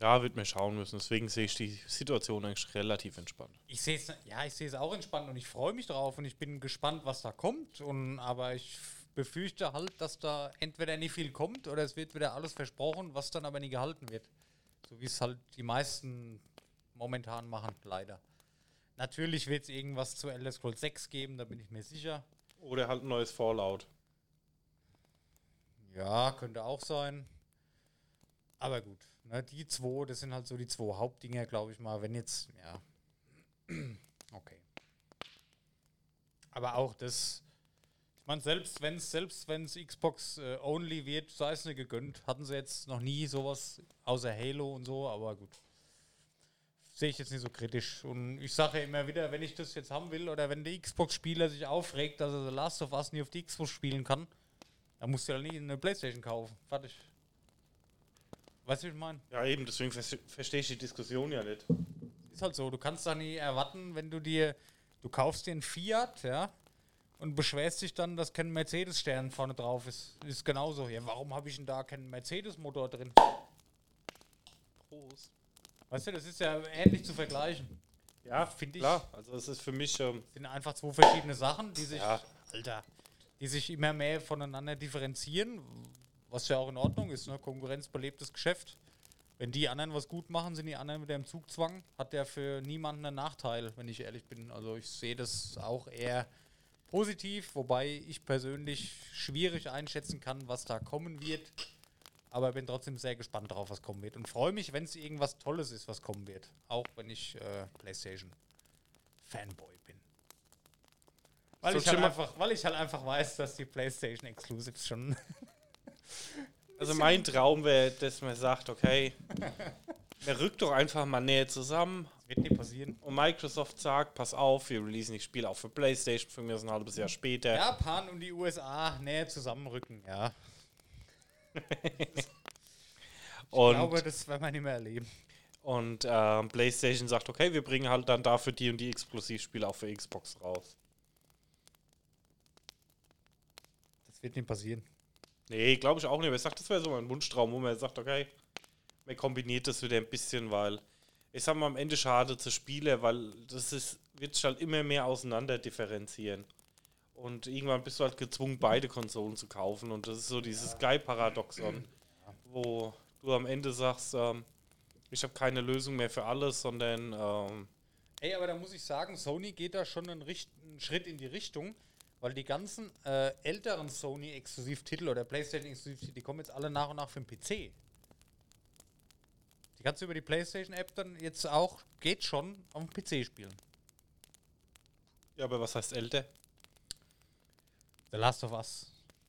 ja, wird mir schauen müssen. Deswegen sehe ich die Situation eigentlich relativ entspannt. Ich sehe es, ja, ich sehe es auch entspannt und ich freue mich drauf und ich bin gespannt, was da kommt. Und aber ich befürchte halt, dass da entweder nicht viel kommt oder es wird wieder alles versprochen, was dann aber nie gehalten wird. So wie es halt die meisten momentan machen, leider. Natürlich wird es irgendwas zu Elder Scrolls 6 geben, da bin ich mir sicher. Oder halt ein neues Fallout. Ja, könnte auch sein. Aber gut, ne, die zwei, das sind halt so die zwei Hauptdinger, glaube ich mal. Wenn jetzt, ja. Okay. Aber auch das, ich meine, selbst wenn es selbst wenn's Xbox äh, only wird, sei es nicht gegönnt. Hatten sie jetzt noch nie sowas außer Halo und so, aber gut. Sehe ich jetzt nicht so kritisch. Und ich sage ja immer wieder, wenn ich das jetzt haben will oder wenn der Xbox-Spieler sich aufregt, dass er The Last of Us nie auf die Xbox spielen kann, dann musst du ja nie eine Playstation kaufen. Fertig. Weißt du, wie ich meine? Ja, eben, deswegen vers verstehe ich die Diskussion ja nicht. Ist halt so. Du kannst da nie erwarten, wenn du dir, du kaufst dir einen Fiat, ja, und beschwerst dich dann, dass kein Mercedes-Stern vorne drauf ist. Ist genauso. Ja, warum habe ich denn da keinen Mercedes-Motor drin? Prost. Weißt du, das ist ja ähnlich zu vergleichen. Ja, Finde ich- klar. Also es ist für mich, ähm, sind einfach zwei verschiedene Sachen, die sich, Ja. Alter, die sich immer mehr voneinander differenzieren, was ja auch in Ordnung ist, ne? konkurrenzbelebtes Geschäft. Wenn die anderen was gut machen, sind die anderen wieder im Zugzwang. Hat der für niemanden einen Nachteil, wenn ich ehrlich bin. Also ich sehe das auch eher positiv, wobei ich persönlich schwierig einschätzen kann, was da kommen wird. Aber bin trotzdem sehr gespannt drauf, was kommen wird. Und freue mich, wenn es irgendwas Tolles ist, was kommen wird. Auch wenn ich äh, PlayStation Fanboy bin. Weil, So ich halt einfach, weil ich halt einfach weiß, dass die PlayStation Exclusives schon. also mein Traum wäre, dass man sagt, okay, man rückt doch einfach mal näher zusammen wird nie passieren. und Microsoft sagt, pass auf, wir releasen die Spiele auch für Playstation, für mir ist ein halbes Jahr später. Japan und die USA näher zusammenrücken, ja. Und, Ich glaube, das werden wir nicht mehr erleben. und ähm, PlayStation sagt, okay, wir bringen halt dann dafür die und die Exklusivspiele auch für Xbox raus. Das wird nicht passieren. Nee, glaube ich auch nicht. Aber ich sag, das wäre so mein Wunschtraum, wo man sagt, okay, man kombiniert das wieder ein bisschen, weil ich sag mal, am Ende schade zu Spiele, weil das ist, wird sich halt immer mehr auseinander differenzieren. Und irgendwann bist du halt gezwungen, beide Konsolen zu kaufen. Und das ist so dieses Sky-Paradoxon, wo du am Ende sagst, ähm, ich habe keine Lösung mehr für alles, sondern ähm, Ey, aber da muss ich sagen, Sony geht da schon einen, Richt einen Schritt in die Richtung, weil die ganzen äh, älteren Sony-Exklusivtitel oder PlayStation-Exklusivtitel, die kommen jetzt alle nach und nach für den PC. Die kannst du über die PlayStation-App dann jetzt auch, geht schon, auf dem PC spielen. ja, aber was heißt älter? The Last of Us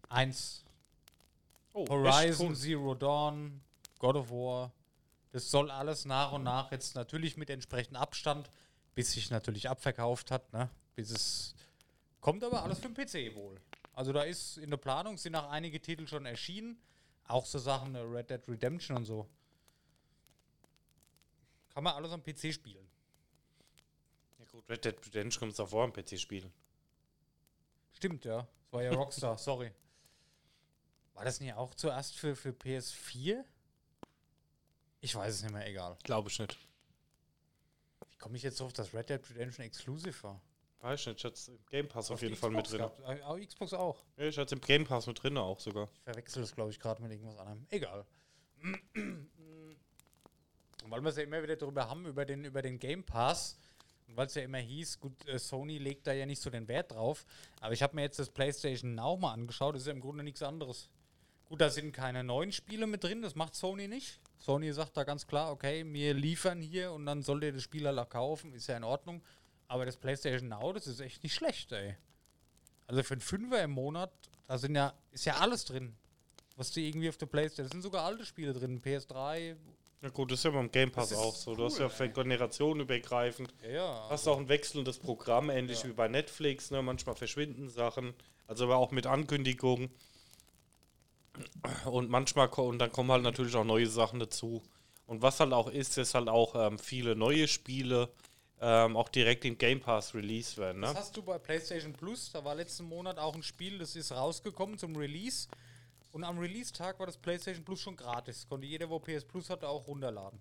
1, Oh, Horizon cool. Zero Dawn, God of War. Das soll alles nach und nach jetzt natürlich mit entsprechendem Abstand, bis sich natürlich abverkauft hat, ne? Bis es kommt aber alles für den PC wohl. Also da ist in der Planung sind auch einige Titel schon erschienen, auch so Sachen äh, Red Dead Redemption und so. Kann man alles am PC spielen. Ja gut, Red Dead Redemption kommt auch vor am PC spielen. Stimmt, ja. Das war ja Rockstar, sorry. War das nicht auch zuerst für, für PS4? Ich weiß es nicht mehr, egal. Glaube ich nicht. Wie komme ich jetzt drauf, dass Red Dead Redemption Exclusive war? Weiß ich nicht, ich hatte es im Game Pass auf, die jeden Fall mit drin. gehabt. Äh, Auch Xbox auch. Ja, ich hatte es im Game Pass mit drin auch sogar. Ich verwechsel das, glaube ich, gerade mit irgendwas anderem. Egal. Weil wir es ja immer wieder darüber haben, über den, über den Game Pass. Weil es ja immer hieß, gut, äh, Sony legt da ja nicht so den Wert drauf. Aber ich habe mir jetzt das PlayStation Now mal angeschaut. Das ist ja im Grunde nichts anderes. Gut, da sind keine neuen Spiele mit drin. Das macht Sony nicht. Sony sagt da ganz klar, okay, wir liefern hier und dann sollt ihr das Spiel auch kaufen. Ist ja in Ordnung. Aber das PlayStation Now, das ist echt nicht schlecht, ey. Also für einen Fünfer im Monat, da sind ja, ist ja alles drin. Was du irgendwie auf der Playstation, da sind sogar alte Spiele drin, PS3. Ja gut, das ist ja beim Game Pass Das auch so. Du hast cool, ja Generationen übergreifend. Ja, ja. Hast auch ein wechselndes Programm, ähnlich Ja. wie bei Netflix. Ne? Manchmal verschwinden Sachen. Also aber auch mit Ankündigungen. Und manchmal und dann kommen halt natürlich auch neue Sachen dazu. Und was halt auch ist, ist halt auch ähm, viele neue Spiele ähm, auch direkt im Game Pass release werden. Das Ne? hast du bei PlayStation Plus, da war letzten Monat auch ein Spiel, das ist rausgekommen zum Release. Und am Release-Tag war das PlayStation Plus schon gratis. Konnte jeder, wo PS Plus hatte, auch runterladen.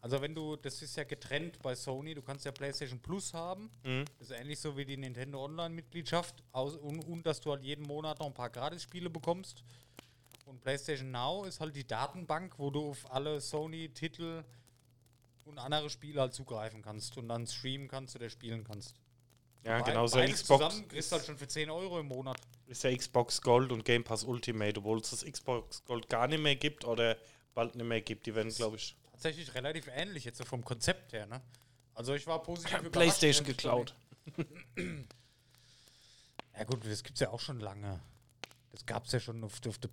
Also wenn du, das ist ja getrennt bei Sony, du kannst ja PlayStation Plus haben. Mhm. Das ist ähnlich so wie die Nintendo Online-Mitgliedschaft. Und, und dass du halt jeden Monat noch ein paar Gratis-Spiele bekommst. Und PlayStation Now ist halt die Datenbank, wo du auf alle Sony-Titel und andere Spiele halt zugreifen kannst und dann streamen kannst oder spielen kannst. Ja, genau so Xbox zusammen kriegst du halt schon für 10 Euro im Monat. ist ja Xbox Gold und Game Pass Ultimate, obwohl es das Xbox Gold gar nicht mehr gibt oder bald nicht mehr gibt. Die werden, glaube ich, Tatsächlich relativ ähnlich jetzt so vom Konzept her, ne? Also ich war positiv überrascht. PlayStation geklaut. Ja gut, das gibt's ja auch schon lange. Das gab's ja schon auf, auf, der,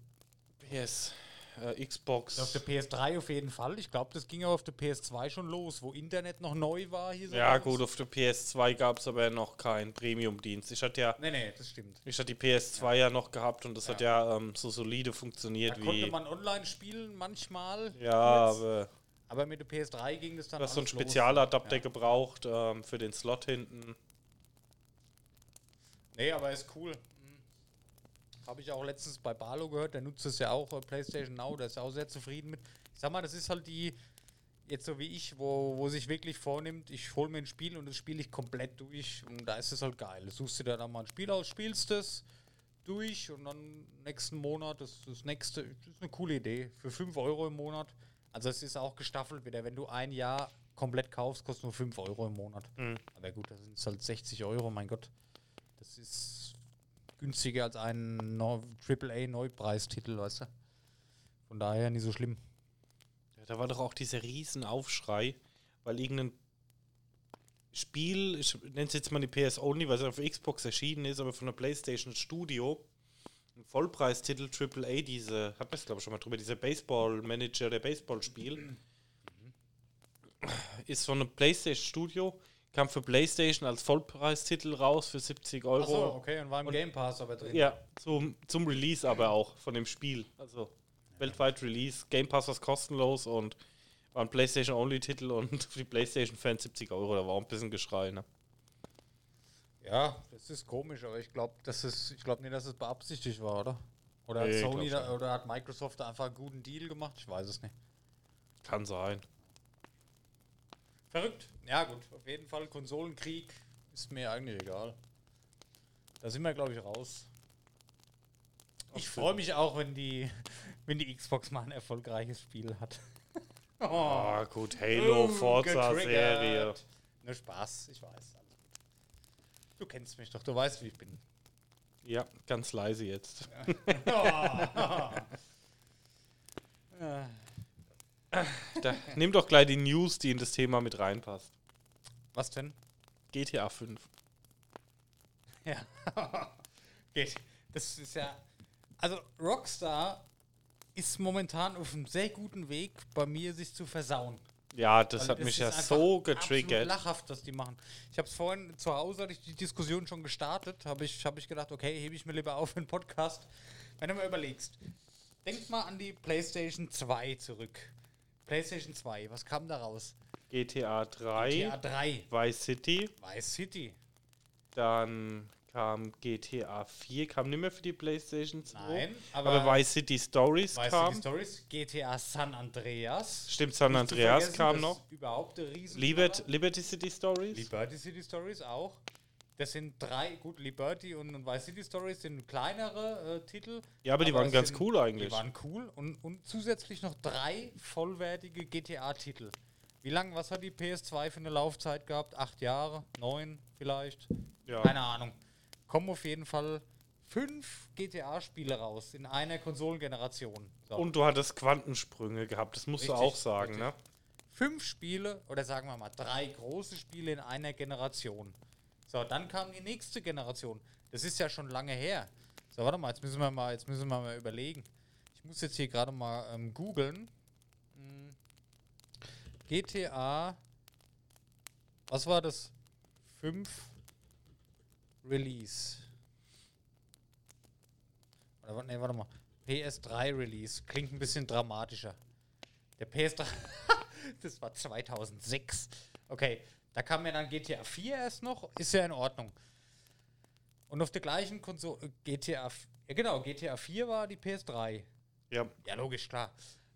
PS, äh, Xbox. auf der PS3 auf jeden Fall. Ich glaube, das ging aber auf der PS2 schon los, wo Internet noch neu war hier so. Ja, gut, auf der PS2 gab es aber noch keinen Premium-Dienst. Ich hatte ja, Nee, nee, das stimmt. ich hatte die PS2 ja, noch gehabt und das hat ja ähm, so solide funktioniert Da konnte wie. man online spielen manchmal. Ja, aber aber mit der PS3 ging das dann du hast so einen. Spezialadapter Ja. gebraucht ähm, für den Slot hinten. Nee, aber ist cool. Habe ich auch letztens bei Barlo gehört, der nutzt es ja auch, äh, PlayStation Now, der ist auch sehr zufrieden mit. Ich sag mal, das ist halt die, jetzt so wie ich, wo, wo sich wirklich vornimmt, ich hole mir ein Spiel und das spiele ich komplett durch und da ist es halt geil. Du suchst dir dann mal ein Spiel aus, spielst es durch und dann nächsten Monat, das, das nächste, das ist eine coole Idee, für 5 Euro im Monat. Also es ist auch gestaffelt wieder, wenn du ein Jahr komplett kaufst, kostet nur 5 Euro im Monat. Mhm. Aber gut, das sind halt 60 Euro, mein Gott. Das ist günstiger als ein no AAA-Neupreistitel, weißt du? Von daher nicht so schlimm. Ja, da war doch auch dieser Riesenaufschrei, weil irgendein Spiel, ich nenne es jetzt mal die PS Only, weil es auf Xbox erschienen ist, aber von der PlayStation Studio, ein Vollpreistitel AAA, diese, hat man es glaube ich schon mal drüber, dieser Baseball-Manager, der Baseballspiel, ist von einem PlayStation Studio, kam für PlayStation als Vollpreistitel raus für 70 Euro. okay, und war im Game Pass aber drin. Ja, zum, zum Release aber auch von dem Spiel. Also weltweit Release. Game Pass war kostenlos und war ein PlayStation-Only-Titel und für die PlayStation-Fans 70 Euro. Da war auch ein bisschen Geschrei, ne? Ja, das ist komisch, aber ich glaube, das ist, ich glaube nicht, dass es beabsichtigt war, oder? Oder hat Nee, Sony da, oder hat Microsoft da einfach einen guten Deal gemacht? Ich weiß es nicht. Kann sein. Verrückt. Ja, gut, auf jeden Fall Konsolenkrieg ist mir eigentlich egal. Da sind wir, glaube ich, raus. Ich freue mich auch, wenn die, wenn die Xbox mal ein erfolgreiches Spiel hat. oh, Ah, gut. Halo, Oh, Forza-Serie. Nur Spaß, ich weiß. Du kennst mich doch, du weißt, wie ich bin. Ja, ganz leise jetzt. Ja. Da, nimm doch gleich die News, die in das Thema mit reinpasst. Was denn? GTA 5. Ja. Geht. Das ist ja. Also, Rockstar ist momentan auf einem sehr guten Weg, bei mir sich zu versauen. Ja, das Weil hat mich ja so getriggert. lachhaft, was die machen. Ich habe es vorhin zu Hause, hatte ich die Diskussion schon gestartet, habe ich, hab ich gedacht, okay, hebe ich mir lieber auf für einen Podcast. Wenn du mal überlegst, denk mal an die PlayStation 2 zurück. PlayStation 2, was kam da raus? GTA 3, GTA 3, Vice City, Vice City. dann kam GTA 4, kam nicht mehr für die PlayStation 2. Nein, aber, aber, Vice City Stories Vice kam. City Stories, GTA San Andreas. Stimmt, San Andreas kam noch. Überhaupt der Riesen. Libert, Liberty City Stories. Liberty City Stories auch. Das sind drei, gut, Liberty und, und Vice City Stories sind kleinere äh, Titel. ja, aber die waren ganz sind- cool eigentlich. Die waren cool und, und zusätzlich noch drei vollwertige GTA-Titel. Wie lange, was hat die PS2 für eine Laufzeit gehabt? Acht Jahre? Neun vielleicht? Ja. Keine Ahnung. Kommen auf jeden Fall fünf GTA-Spiele raus in einer Konsolengeneration. So. Und du hattest Quantensprünge gehabt, das musst du Richtig, auch sagen, ne? fünf Spiele oder sagen wir mal drei große Spiele in einer Generation. So, dann kam die nächste Generation. Das ist ja schon lange her. So, warte mal, jetzt müssen wir mal, jetzt müssen wir mal überlegen. Ich muss jetzt hier gerade mal ähm, googeln. Hm. GTA. Was war das? 5 Release. Oder, nee, warte mal. PS3 Release. Klingt ein bisschen dramatischer. Der PS3. das war 2006. Okay, da kam ja dann GTA 4 erst noch. Ist ja in Ordnung. Und auf der gleichen Konsole. GTA. f- Ja, genau, GTA 4 war die PS3. Ja. Ja, logisch, klar.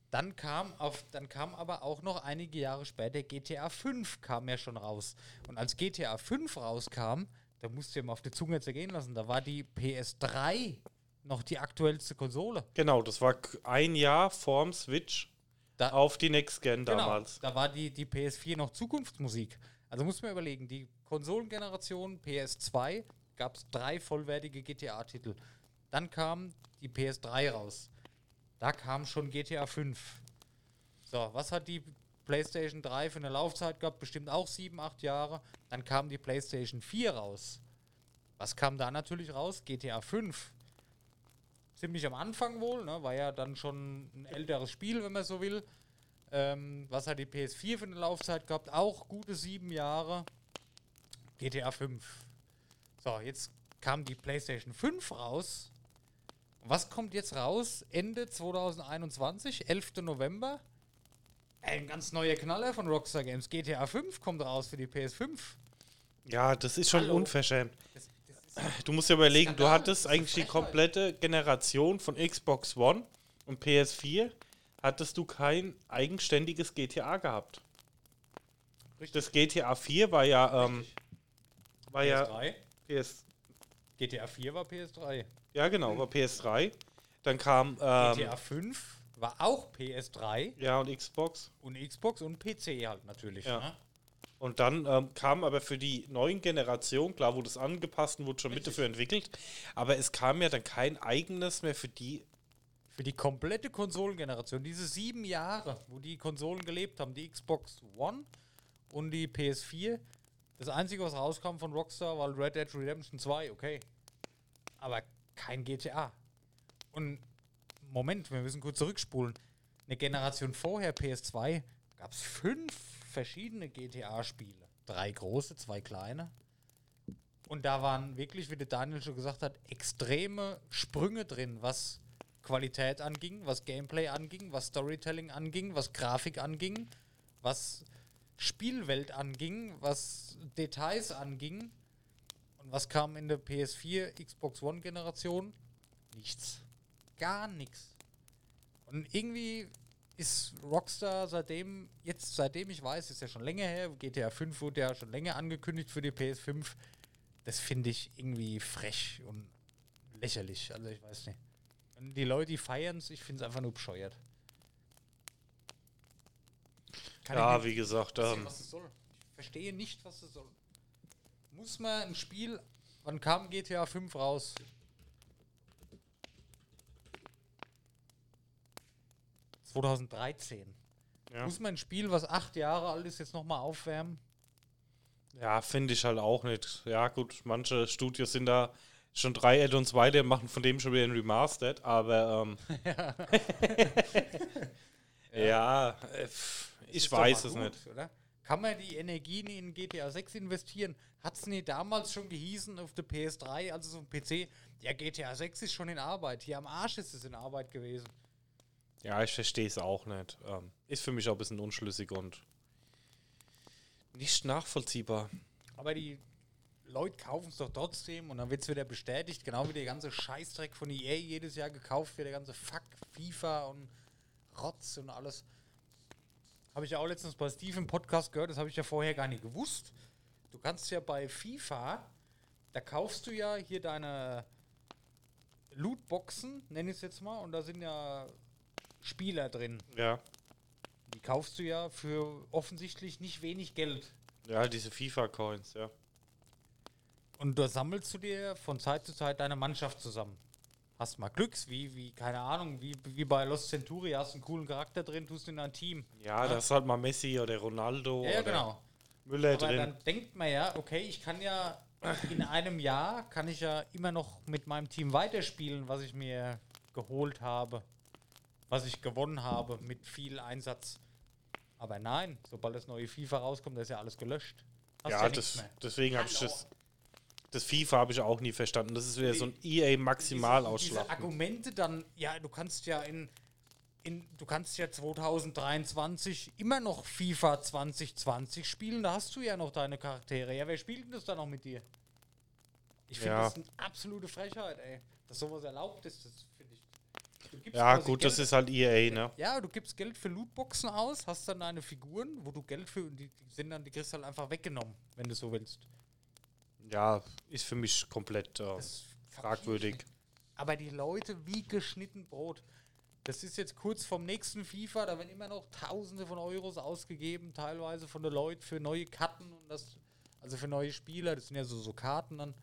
Dann kam auf, dann kam aber auch noch einige Jahre später GTA 5 kam ja schon raus. Und als GTA 5 rauskam, da musst du dir mal auf die Zunge zergehen lassen, da war die PS3 noch die aktuellste Konsole. Genau, das war ein Jahr vorm Switch Da, auf die Next Gen damals. Genau, da war die, die PS4 noch Zukunftsmusik. Also muss man überlegen, die Konsolengeneration PS2 gab es drei vollwertige GTA-Titel. Dann kam die PS3 raus. Da kam schon GTA 5. So, was hat die PlayStation 3 für eine Laufzeit gehabt? Bestimmt auch sieben, acht Jahre. Dann kam die PlayStation 4 raus. Was kam da natürlich raus? GTA 5. Ziemlich am Anfang wohl, ne? war ja dann schon ein älteres Spiel, wenn man so will. Ähm, was hat die PS4 für eine Laufzeit gehabt? Auch gute sieben Jahre. GTA 5. So, jetzt kam die PlayStation 5 raus. Was kommt jetzt raus? Ende 2021, 11. November. Ein ganz neuer Knaller von Rockstar Games. GTA 5 kommt raus für die PS5. Ja, das ist schon Hallo. unverschämt. Das, das ist Du musst dir überlegen, du hattest eigentlich die komplette Generation von Xbox One und PS4 hattest du kein eigenständiges GTA gehabt. richtig. Das GTA 4 war ja, ähm, war ja PS3. PS, GTA 4 war PS3. ja genau, war PS3. Dann kam ähm, GTA 5 war auch PS3 ja und Xbox. und Xbox und PC halt natürlich. Ja. Ne? Und dann ähm, kam aber für die neuen Generationen, klar wurde es angepasst und wurde schon mit Richtig. dafür entwickelt, aber es kam ja dann kein eigenes mehr für die. Für die komplette Konsolengeneration, diese sieben Jahre, wo die Konsolen gelebt haben, die Xbox One und die PS4, das Einzige, was rauskam von Rockstar, war Red Dead Redemption 2, okay. Aber kein GTA. Und Moment, wir müssen kurz zurückspulen. Eine Generation vorher, PS2, gab es fünf verschiedene GTA-Spiele. Drei große, zwei kleine. Und da waren wirklich, wie der Daniel schon gesagt hat, extreme Sprünge drin, was Qualität anging, was Gameplay anging, was Storytelling anging, was Grafik anging, was Spielwelt anging, was Details anging. Und was kam in der PS4, Xbox One Generation? Nichts. Gar nichts. Und irgendwie ist Rockstar seitdem, jetzt seitdem ich weiß, ist ja schon länger her, GTA 5 wurde ja schon länger angekündigt für die PS5. Das finde ich irgendwie frech und lächerlich. Also ich weiß nicht. Und die Leute, feiern es, ich finde es einfach nur bescheuert. Kann Ja, ich wie gesagt, ähm, was es soll. Ich verstehe nicht, was es soll. Muss man ein Spiel. Wann kam GTA 5 raus? ...2013. ja, Muss man ein Spiel, was acht Jahre alt ist, jetzt nochmal aufwärmen? ja finde ich halt auch nicht. Ja, gut, manche Studios sind da schon drei Add-ons weiter, machen von dem schon wieder ein Remastered, aber ähm, ja, äh, pff, Das ich weiß es gut, nicht. Oder? Kann man die Energien in GTA 6 investieren? Hat es nie damals schon gehießen auf der PS3, als es auf dem PC, ja, GTA 6 ist schon in Arbeit. Hier am Arsch ist es in Arbeit gewesen. Ja, ich verstehe es auch nicht. Ähm, ist für mich auch ein bisschen unschlüssig und nicht nachvollziehbar. Aber die Leute kaufen es doch trotzdem und dann wird es wieder bestätigt, genau wie der ganze Scheißdreck von EA jedes Jahr gekauft wird, der ganze Fuck, FIFA und Rotz und alles. Habe ich ja auch letztens bei Steve im Podcast gehört, das habe ich ja vorher gar nicht gewusst. Du kannst ja bei FIFA, da kaufst du ja hier deine Lootboxen, nenne ich es jetzt mal, und da sind ja Spieler drin. Ja, Die kaufst du ja für offensichtlich nicht wenig Geld. ja, diese FIFA-Coins, ja. Und da sammelst du dir von Zeit zu Zeit deine Mannschaft zusammen. Hast mal Glücks, wie, wie, keine Ahnung, wie, wie bei Los Centuri, hast einen coolen Charakter drin, tust in ein Team. Ja, das ist halt mal Messi oder Ronaldo Ja, ja, oder genau. Müller Aber drin. dann denkt man ja, okay, ich kann ja in einem Jahr, kann ich ja immer noch mit meinem Team weiterspielen, was ich mir geholt habe, was ich gewonnen habe mit viel Einsatz. Aber nein, sobald das neue FIFA rauskommt, da ist ja alles gelöscht. Hast ja, nichts das, mehr. deswegen habe ich das. Das FIFA habe ich auch nie verstanden. Das ist wieder so ein EA diese. Argumente dann, ja, du kannst ja in, in du kannst ja 2023 immer noch FIFA 2020 spielen, da hast du ja noch deine Charaktere. Ja, wer spielt denn das dann noch mit dir? Ich finde Ja. das eine absolute Frechheit, ey. Dass sowas erlaubt ist, das finde ich. Du gibst Ja, gut, das Geld- ist halt EA, ne? Ja, du gibst Geld für Lootboxen aus, hast dann deine Figuren, wo du Geld für, die, die sind dann, die kriegst du halt einfach weggenommen, wenn du so willst. Ja, ist für mich komplett äh, fragwürdig. Aber die Leute wie geschnitten Brot. Das ist jetzt kurz vom nächsten FIFA, da werden immer noch Tausende von Euros ausgegeben, teilweise von den Leuten für neue Karten und das, also für neue Spieler, das sind ja so, so Karten dann.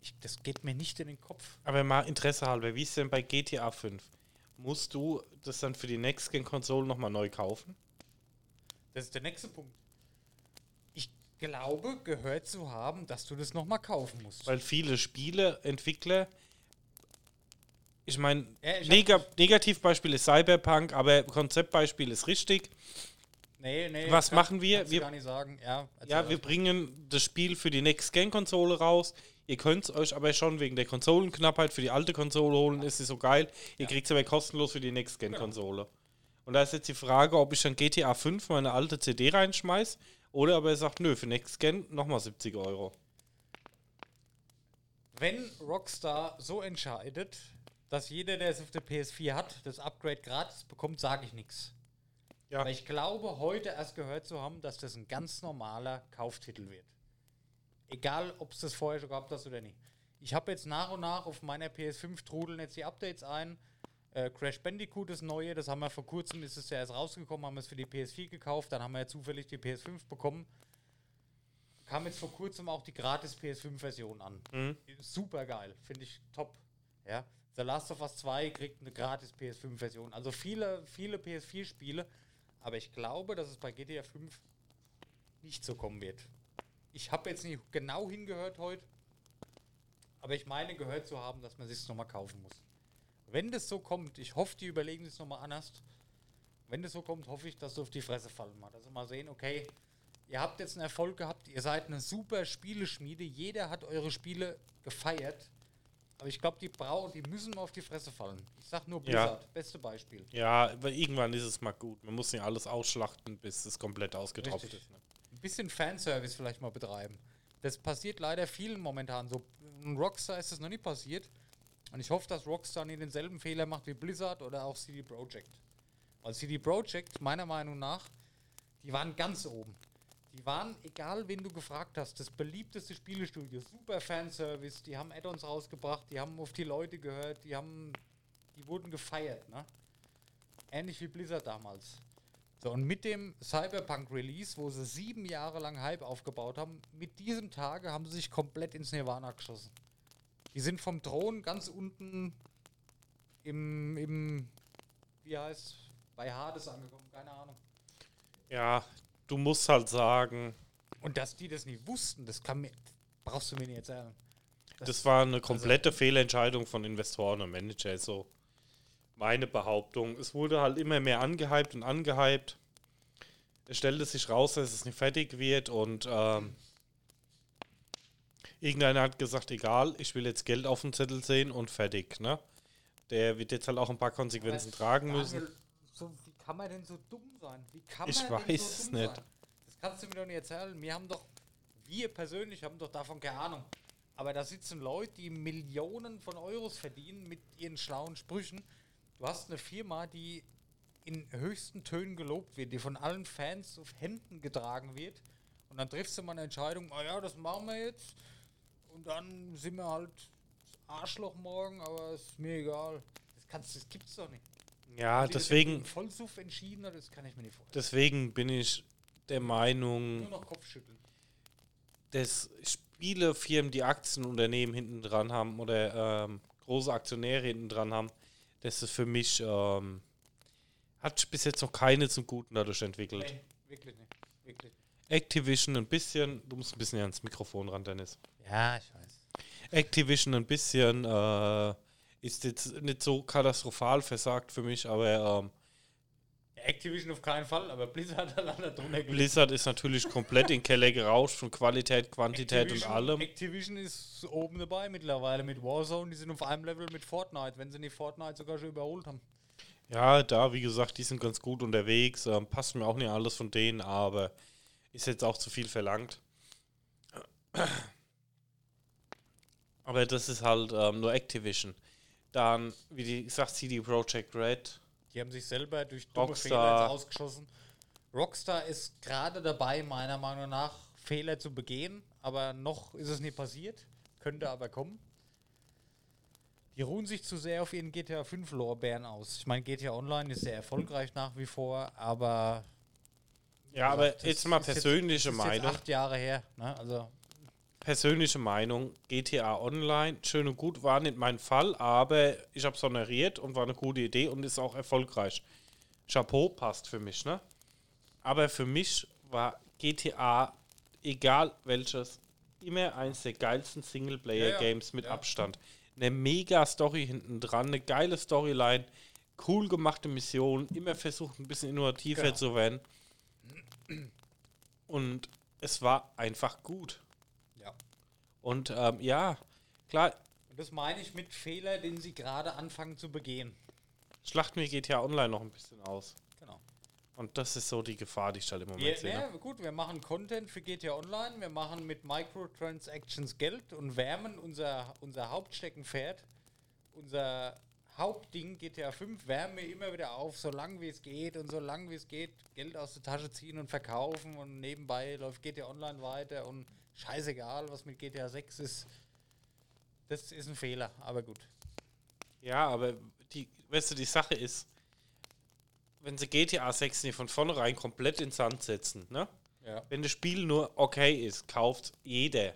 Ich, das geht mir nicht in den Kopf. Aber mal Interesse halber, wie ist denn bei GTA 5? Musst du das dann für die Next-Gen-Konsole nochmal neu kaufen? Das ist der nächste Punkt. Glaube, gehört zu haben, dass du das nochmal kaufen musst. Weil viele Spieleentwickler, ich meine, Ja, Neg Negativbeispiel ist Cyberpunk, aber Konzeptbeispiel ist richtig. nee, nee, was kann- machen wir? Wir- gar nicht sagen. Ja, Ja, wir bringen das Spiel für die Next-Gen-Konsole raus. Ihr könnt es euch aber schon wegen der Konsolenknappheit für die alte Konsole holen. Ist sie so geil. Ihr kriegt es aber kostenlos für die Next-Gen-Konsole. Und da ist jetzt die Frage, ob ich dann GTA 5 meine alte CD reinschmeiß oder aber er sagt, nö, für Next-Gen nochmal 70 Euro. Wenn Rockstar so entscheidet, dass jeder, der es auf der PS4 hat, das Upgrade gratis bekommt, sage ich nichts. Ja. Weil ich glaube, heute erst gehört zu haben, dass das ein ganz normaler Kauftitel wird. Egal, ob es das vorher schon gehabt hast oder nicht. Ich habe jetzt nach und nach auf meiner PS5 trudeln jetzt die Updates ein. Äh, Crash Bandicoot das neue, das haben wir vor kurzem, ist es ja erst rausgekommen, haben wir es für die PS4 gekauft, dann haben wir ja zufällig die PS5 bekommen. Kam jetzt vor kurzem auch die gratis PS5-Version an. Super geil, finde ich top. Ja. The Last of Us 2 kriegt eine gratis PS5-Version. Also viele, viele PS4-Spiele, aber ich glaube, dass es bei GTA 5 nicht so kommen wird. Ich habe jetzt nicht genau hingehört heute, aber ich meine gehört zu haben, dass man sich nochmal kaufen muss. Wenn das so kommt, ich hoffe, die überlegen sich nochmal anders. Wenn das so kommt, hoffe ich, dass du auf die Fresse fallen mal. Sie mal sehen, okay, ihr habt jetzt einen Erfolg gehabt, ihr seid eine super Spieleschmiede, jeder hat eure Spiele gefeiert. Aber ich glaube, die brauchen, die müssen mal auf die Fresse fallen. Ich sag nur Ja. Blizzard, beste Beispiel. Ja, aber irgendwann ist es mal gut. Man muss nicht alles ausschlachten, bis es komplett ausgetropft Richtig. ist. Ne? Ein bisschen Fanservice vielleicht mal betreiben. Das passiert leider vielen momentan so. Ein Rockstar ist das noch nie passiert. Und ich hoffe, dass Rockstar nie denselben Fehler macht wie Blizzard oder auch CD Projekt. Weil CD Projekt, meiner Meinung nach, die waren ganz oben. Die waren, egal wen du gefragt hast, das beliebteste Spielestudio. Super Fanservice, die haben Add-ons rausgebracht, die haben auf die Leute gehört, die haben, die wurden gefeiert, ne? Ähnlich wie Blizzard damals. So, und mit dem Cyberpunk-Release, wo sie sieben Jahre lang Hype aufgebaut haben, mit diesem Tage haben sie sich komplett ins Nirvana geschossen. Die sind vom Thron ganz unten im, im wie heißt bei Hades angekommen, keine Ahnung. Ja, du musst halt sagen, Und dass die das nicht wussten, das kann mir, brauchst du mir nicht erzählen. das war eine komplette Fehlentscheidung von Investoren und Manager. So meine Behauptung. Es wurde halt immer mehr angehypt und angehypt. Es stellte sich raus, dass es nicht fertig wird und ähm, irgendeiner hat gesagt, egal, ich will jetzt Geld auf dem Zettel sehen und fertig. Ne? Der wird jetzt halt auch ein paar Konsequenzen Aber tragen müssen. Daniel, so, wie kann man denn so dumm sein? Wie kann Ich man denn weiß es so dumm nicht. Sein? Das kannst du mir doch nicht erzählen. Wir haben doch, wir persönlich haben doch davon keine Ahnung. Aber da sitzen Leute, die Millionen von Euros verdienen mit ihren schlauen Sprüchen. Du hast eine Firma, die in höchsten Tönen gelobt wird, die von allen Fans auf Händen getragen wird. Und dann triffst du mal eine Entscheidung, ah ja, das machen wir jetzt. Und dann sind wir halt das Arschloch morgen, aber ist mir egal. Das, kannst, das gibt's doch nicht. Ja, Die deswegen, Vollsuff entschieden das kann ich mir nicht vorstellen. deswegen bin ich der Meinung, Nur noch Kopfschütteln. dass Spielefirmen, die Aktienunternehmen hinten dran haben oder ähm, große Aktionäre hinten dran haben, das ist für mich, ähm, hat bis jetzt noch keine zum Guten dadurch entwickelt. Nee, wirklich nicht. Wirklich. Activision ein bisschen, du musst ein bisschen ans Mikrofon ran, Dennis. Ja, ich weiß. Activision ein bisschen äh, ist jetzt nicht so katastrophal versagt für mich, aber ähm, Activision auf keinen Fall, aber Blizzard hat leider drunter. Blizzard ist natürlich komplett in den Keller gerauscht von Qualität, Quantität und Activision- allem. Activision ist oben dabei mittlerweile mit Warzone. Die sind auf einem Level mit Fortnite, wenn sie nicht Fortnite sogar schon überholt haben. Ja, da, wie gesagt, die sind ganz gut unterwegs. Ähm, passt mir auch nicht alles von denen, aber ist jetzt auch zu viel verlangt. Aber das ist halt ähm, nur Activision. Dann, wie die gesagt, CD Projekt Red. Die haben sich selber durch dumme Rockstar. Fehler Ausgeschossen. Rockstar ist gerade dabei, meiner Meinung nach, Fehler zu begehen, aber noch ist es nicht passiert. Könnte aber kommen. Die ruhen sich zu sehr auf ihren GTA 5 Lorbeeren aus. Ich meine, GTA Online ist sehr erfolgreich nach wie vor, aber Ja, aber jetzt mal jetzt- persönliche ist Meinung. Jetzt acht Jahre her. Ne? Also persönliche Meinung, GTA Online, schön und gut, war nicht mein Fall, aber ich habe es honoriert und war eine gute Idee und ist auch erfolgreich. Chapeau passt für mich, ne? Aber für mich war GTA, egal welches, immer eins der geilsten Singleplayer-Games mit ja. Abstand. Eine mega Story hinten dran, eine geile Storyline, cool gemachte Mission, immer versucht ein bisschen innovativer zu werden. Und es war einfach gut. Ja. Und ähm, ja, klar, Und das meine ich mit Fehler, den sie gerade anfangen zu begehen. schlachten wir GTA Online noch ein bisschen aus. Genau. Und das ist so die Gefahr, die ich halt im Moment Wir, sehe. ne, ne? gut, wir machen Content für GTA Online, wir machen mit Microtransactions Geld und wärmen unser, unser Hauptsteckenpferd, unser Hauptding GTA 5 wärmen wir immer wieder auf, so lang wie es geht und so lang wie es geht, Geld aus der Tasche ziehen und verkaufen und nebenbei läuft GTA Online weiter und scheißegal, was mit GTA 6 ist. Das ist ein Fehler, aber gut. Ja, aber die, weißt du, die Sache ist, wenn sie GTA 6 nicht von vornherein komplett in den Sand setzen, ne? Ja. Wenn das Spiel nur okay ist, kauft jeder.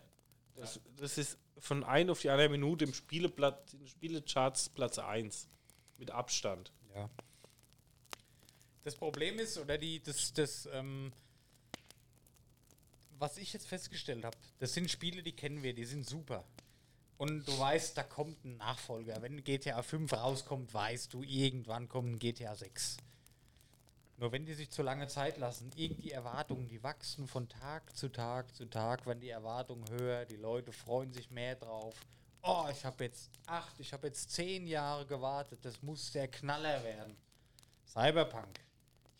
Das, das ist von ein auf die andere Minute im Spieleplatz, in den Spielecharts Platz 1. Mit Abstand. Ja. Das Problem ist, oder die, das, das, ähm, was ich jetzt festgestellt habe, das sind Spiele, die kennen wir, die sind super. Und du weißt, da kommt ein Nachfolger. Wenn GTA 5 rauskommt, weißt du, irgendwann kommt ein GTA 6. Nur wenn die sich zu lange Zeit lassen, irgendwie Erwartungen, die wachsen von Tag zu Tag zu Tag, wenn die Erwartungen höher, die Leute freuen sich mehr drauf. oh, ich habe jetzt acht, ich habe jetzt zehn Jahre gewartet, das muss der Knaller werden. Cyberpunk.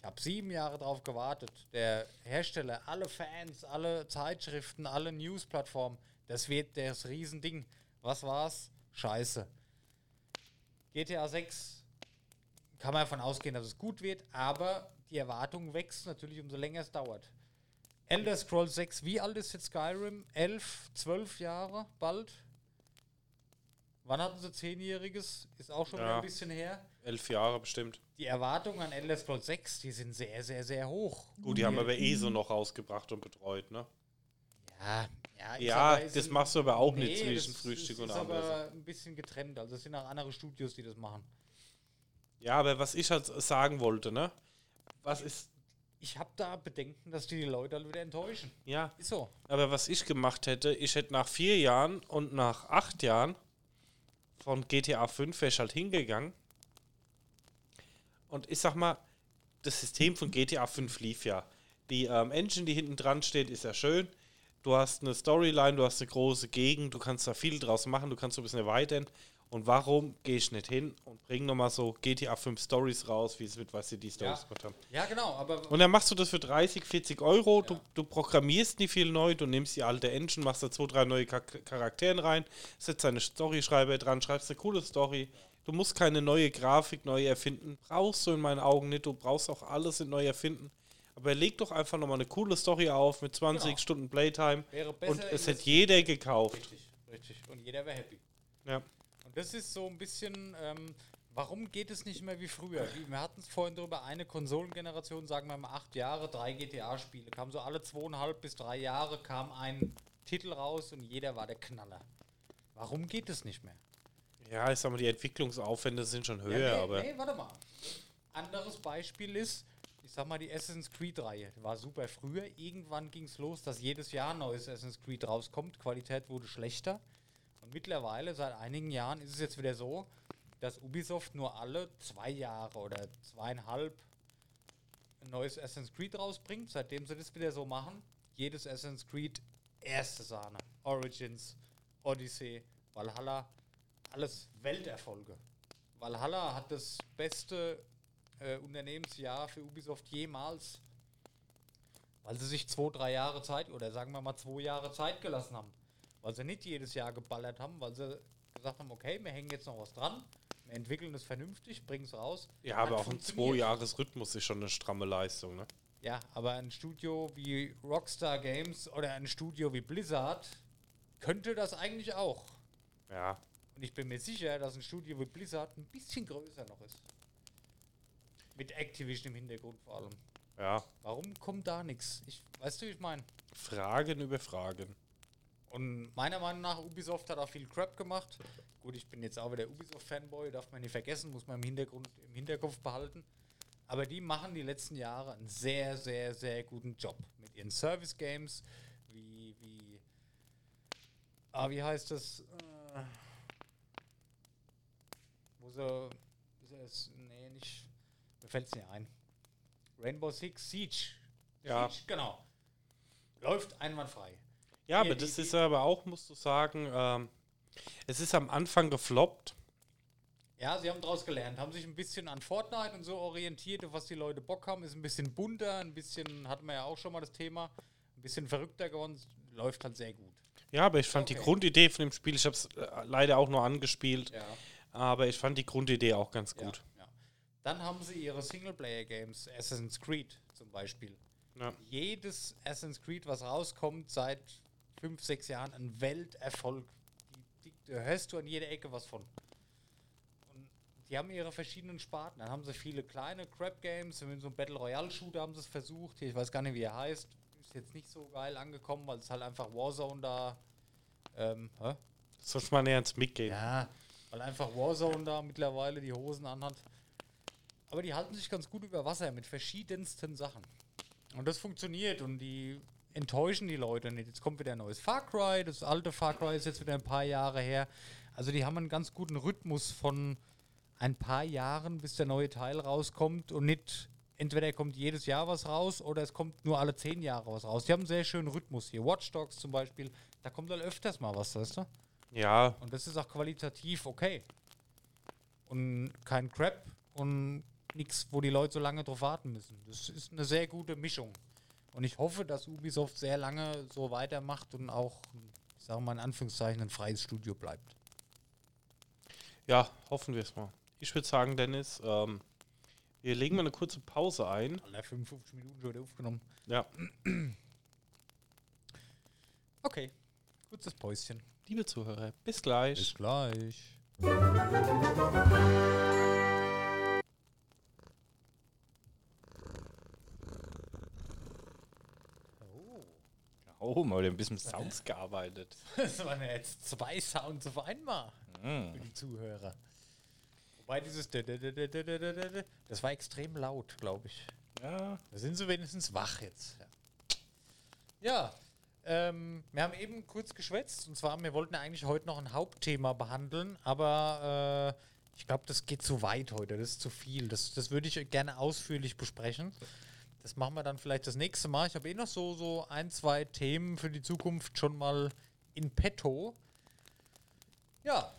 Ich habe sieben Jahre drauf gewartet. Der Hersteller, alle Fans, alle Zeitschriften, alle Newsplattformen, das wird das Riesending. Was war's? Scheiße. GTA 6 kann man davon ausgehen, dass es gut wird, aber die Erwartung wächst natürlich, umso länger es dauert. Elder Scrolls 6, wie alt ist jetzt Skyrim? 11, 12 Jahre bald? Wann hatten sie zehnjähriges? Ist auch schon Ja. ein bisschen her. Elf Jahre bestimmt. Die Erwartungen an Elder Scrolls 6, die sind sehr, sehr, sehr hoch. Gut, die haben aber eh so noch rausgebracht und betreut, ne? Ja, ja, ist Ja, aber- ist das machst du aber auch Nee, nicht zwischen das Frühstück ist, und ist Abendessen. aber ein bisschen getrennt. Also es sind auch andere Studios, die das machen. Ja, aber was ich halt sagen wollte, ne? Was ist. Ich habe da Bedenken, dass die die Leute halt wieder enttäuschen. Ja, Ist so. aber was ich gemacht hätte, ich hätte nach vier Jahren und nach acht Jahren von GTA 5 wäre ich halt hingegangen. Und ich sag mal, das System von GTA 5 lief ja. Die ähm, Engine, die hinten dran steht, ist ja schön. Du hast eine Storyline, du hast eine große Gegend, du kannst da viel draus machen, du kannst so ein bisschen erweitern. Und warum gehe ich nicht hin und bringe nochmal so GTA 5 Stories raus, wie es mit was sie die Stories Ja. gemacht haben? Ja, genau. Aber Und dann machst du das für 30, 40 Euro. Du, du programmierst nicht viel neu. Du nimmst die alte Engine, machst da zwei, drei neue Char Charakteren rein, setzt deine Storyschreiber dran, schreibst eine coole Story. Du musst keine neue Grafik neu erfinden. Brauchst du in meinen Augen nicht. Du brauchst auch alles in neu erfinden. Aber leg doch einfach nochmal eine coole Story auf mit 20 Genau. Stunden Playtime. Wäre besser Und es hätte jeder gekauft. Richtig, richtig. Und jeder wäre happy. Ja. Und das ist so ein bisschen, ähm, warum geht es nicht mehr wie früher? Wir hatten es vorhin drüber, eine Konsolengeneration, sagen wir mal acht Jahre, drei GTA-Spiele. Kam so alle zweieinhalb bis drei Jahre kam ein Titel raus und jeder war der Knaller. Warum geht es nicht mehr? Ja, ich sag mal, die Entwicklungsaufwände sind schon höher, nee, aber. nee, warte mal. Anderes Beispiel ist, ich sag mal, die Assassin's Creed-Reihe war super früher. Irgendwann ging es los, dass jedes Jahr ein neues Assassin's Creed rauskommt. Qualität wurde schlechter. Und mittlerweile, seit einigen Jahren, ist es jetzt wieder so, dass Ubisoft nur alle zwei Jahre oder zweieinhalb ein neues Assassin's Creed rausbringt. Seitdem sie das wieder so machen, jedes Assassin's Creed erste Sahne. Origins, Odyssey, Valhalla, alles Welterfolge. Valhalla hat das beste äh, Unternehmensjahr für Ubisoft jemals, weil sie sich zwei, drei Jahre Zeit oder sagen wir mal zwei Jahre Zeit gelassen haben. Weil sie nicht jedes Jahr geballert haben, weil sie gesagt haben, okay, wir hängen jetzt noch was dran, wir entwickeln es vernünftig, bringen es raus. Ja, aber auch ein. Zwei-Jahres-Rhythmus ist schon eine stramme Leistung, ne? Ja, aber ein Studio wie Rockstar Games oder ein Studio wie Blizzard könnte das eigentlich auch. Ja. Und ich bin mir sicher, dass ein Studio wie Blizzard ein bisschen größer noch ist. Mit Activision im Hintergrund vor allem. Ja. Warum kommt da nichts? Ich, weißt du, wie ich meine? Fragen über Fragen. Und meiner Meinung nach, Ubisoft hat auch viel Crap gemacht. Gut, ich bin jetzt auch wieder Ubisoft-Fanboy, darf man nicht vergessen, muss man im Hintergrund, im Hinterkopf behalten. Aber die machen die letzten Jahre einen sehr, sehr, sehr guten Job mit ihren Service-Games, wie, wie, ah, wie heißt das? Äh, sie, ist es, nee, nicht, mir fällt es nicht ein. Rainbow Six Siege. Ja. Siege, genau. Läuft einwandfrei. Ja, Hier, aber die- das die- ist aber auch, musst du sagen, ähm, es ist am Anfang gefloppt. Ja, sie haben daraus gelernt, haben sich ein bisschen an Fortnite und so orientiert, auf was die Leute Bock haben. Ist ein bisschen bunter, ein bisschen, hatten wir ja auch schon mal das Thema, ein bisschen verrückter geworden, läuft halt sehr gut. Ja, aber ich fand die Okay. Grundidee von dem Spiel, ich habe es äh, leider auch nur angespielt, Ja, aber ich fand die Grundidee auch ganz ja, gut. ja. Dann haben sie ihre Singleplayer-Games, Assassin's Creed zum Beispiel. Ja. Jedes Assassin's Creed, was rauskommt, seit fünf, sechs Jahren, ein Welterfolg. Die, die, da hörst du an jeder Ecke was von. Und die haben ihre verschiedenen Sparten. Dann haben sie viele kleine Crap-Games, so ein Battle Royale-Shooter haben sie es versucht. Ich weiß gar nicht, wie er heißt. Ist jetzt nicht so geil angekommen, weil es halt einfach Warzone da. Ähm, hä? Sonst mal näher ins Mitgehen. Ja, weil einfach Warzone da mittlerweile die Hosen anhat. Aber die halten sich ganz gut über Wasser mit verschiedensten Sachen. Und das funktioniert und die enttäuschen die Leute nicht. Jetzt kommt wieder ein neues Far Cry, das alte Far Cry ist jetzt wieder ein paar Jahre her. Also die haben einen ganz guten Rhythmus von ein paar Jahren, bis der neue Teil rauskommt und nicht entweder kommt jedes Jahr was raus oder es kommt nur alle zehn Jahre was raus. Die haben einen sehr schönen Rhythmus hier. Watch Dogs zum Beispiel, da kommt halt öfters mal was, weißt du? Ja, Und das ist auch qualitativ okay. Und kein Crap und nichts, wo die Leute so lange drauf warten müssen. Das ist eine sehr gute Mischung. Und ich hoffe, dass Ubisoft sehr lange so weitermacht und auch, ich sage mal in Anführungszeichen, ein freies Studio bleibt. ja, hoffen wir es mal. Ich würde sagen, Dennis, ähm, wir legen mal eine kurze Pause ein. Alle 55 Minuten schon wieder aufgenommen. Ja, Okay, kurzes Päuschen liebe Zuhörer, bis gleich. Bis gleich. Oh, mal ein bisschen Sounds gearbeitet. Das waren ja jetzt zwei Sounds auf einmal mm. für die Zuhörer. Wobei dieses das war extrem laut, glaube ich. Ja. Da sind sie wenigstens wach jetzt. Ja, ähm, wir haben eben kurz geschwätzt und zwar, wir wollten eigentlich heute noch ein Hauptthema behandeln, aber äh, ich glaube, das geht zu weit heute, das ist zu viel. Das, das würde ich gerne ausführlich besprechen. Das machen wir dann vielleicht das nächste Mal. Ich habe eh noch so, so ein, zwei Themen für die Zukunft schon mal in petto. Ja,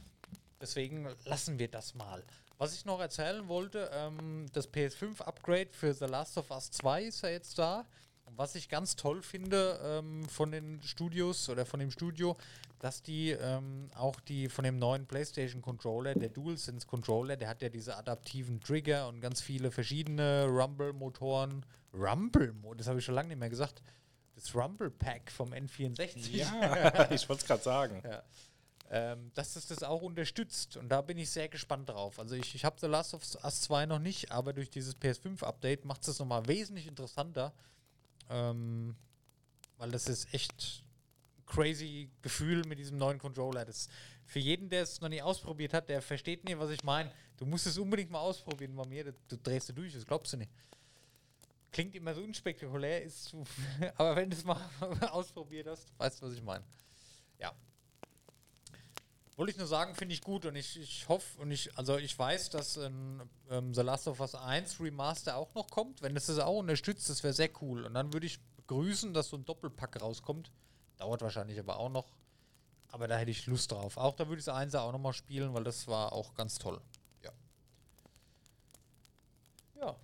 deswegen lassen wir das mal. Was ich noch erzählen wollte, ähm, das PS5-Upgrade für The Last of Us 2 ist ja jetzt da. Und was ich ganz toll finde ähm, von den Studios oder von dem Studio, dass die ähm, auch die von dem neuen PlayStation Controller, der DualSense Controller, der hat ja diese adaptiven Trigger und ganz viele verschiedene Rumble-Motoren. Rumble, das habe ich schon lange nicht mehr gesagt. Das Rumble Pack vom N64. ja ich wollte es gerade sagen. Ja. Ähm, dass es das auch unterstützt. Und da bin ich sehr gespannt drauf. Also ich, ich habe The Last of Us 2 noch nicht, aber durch dieses PS5-Update macht es das nochmal wesentlich interessanter. Ähm, weil das ist echt crazy Gefühl mit diesem neuen Controller. Das für jeden, der es noch nie ausprobiert hat, der versteht nicht, was ich meine. Du musst es unbedingt mal ausprobieren bei mir. Du drehst du durch, das glaubst du nicht. Klingt immer so unspektakulär, ist, aber wenn du es mal ausprobiert hast, weißt du, was ich meine. Ja. Wollte ich nur sagen, finde ich gut und ich, ich hoffe und ich, also ich weiß, dass ein, ähm, The Last of Us 1 Remaster auch noch kommt. Wenn das das auch unterstützt, das wäre sehr cool. Und dann würde ich begrüßen, dass so ein Doppelpack rauskommt. Dauert wahrscheinlich aber auch noch. Aber da hätte ich Lust drauf. Auch da würde ich das 1 auch nochmal spielen, weil das war auch ganz toll. Ja. Ja.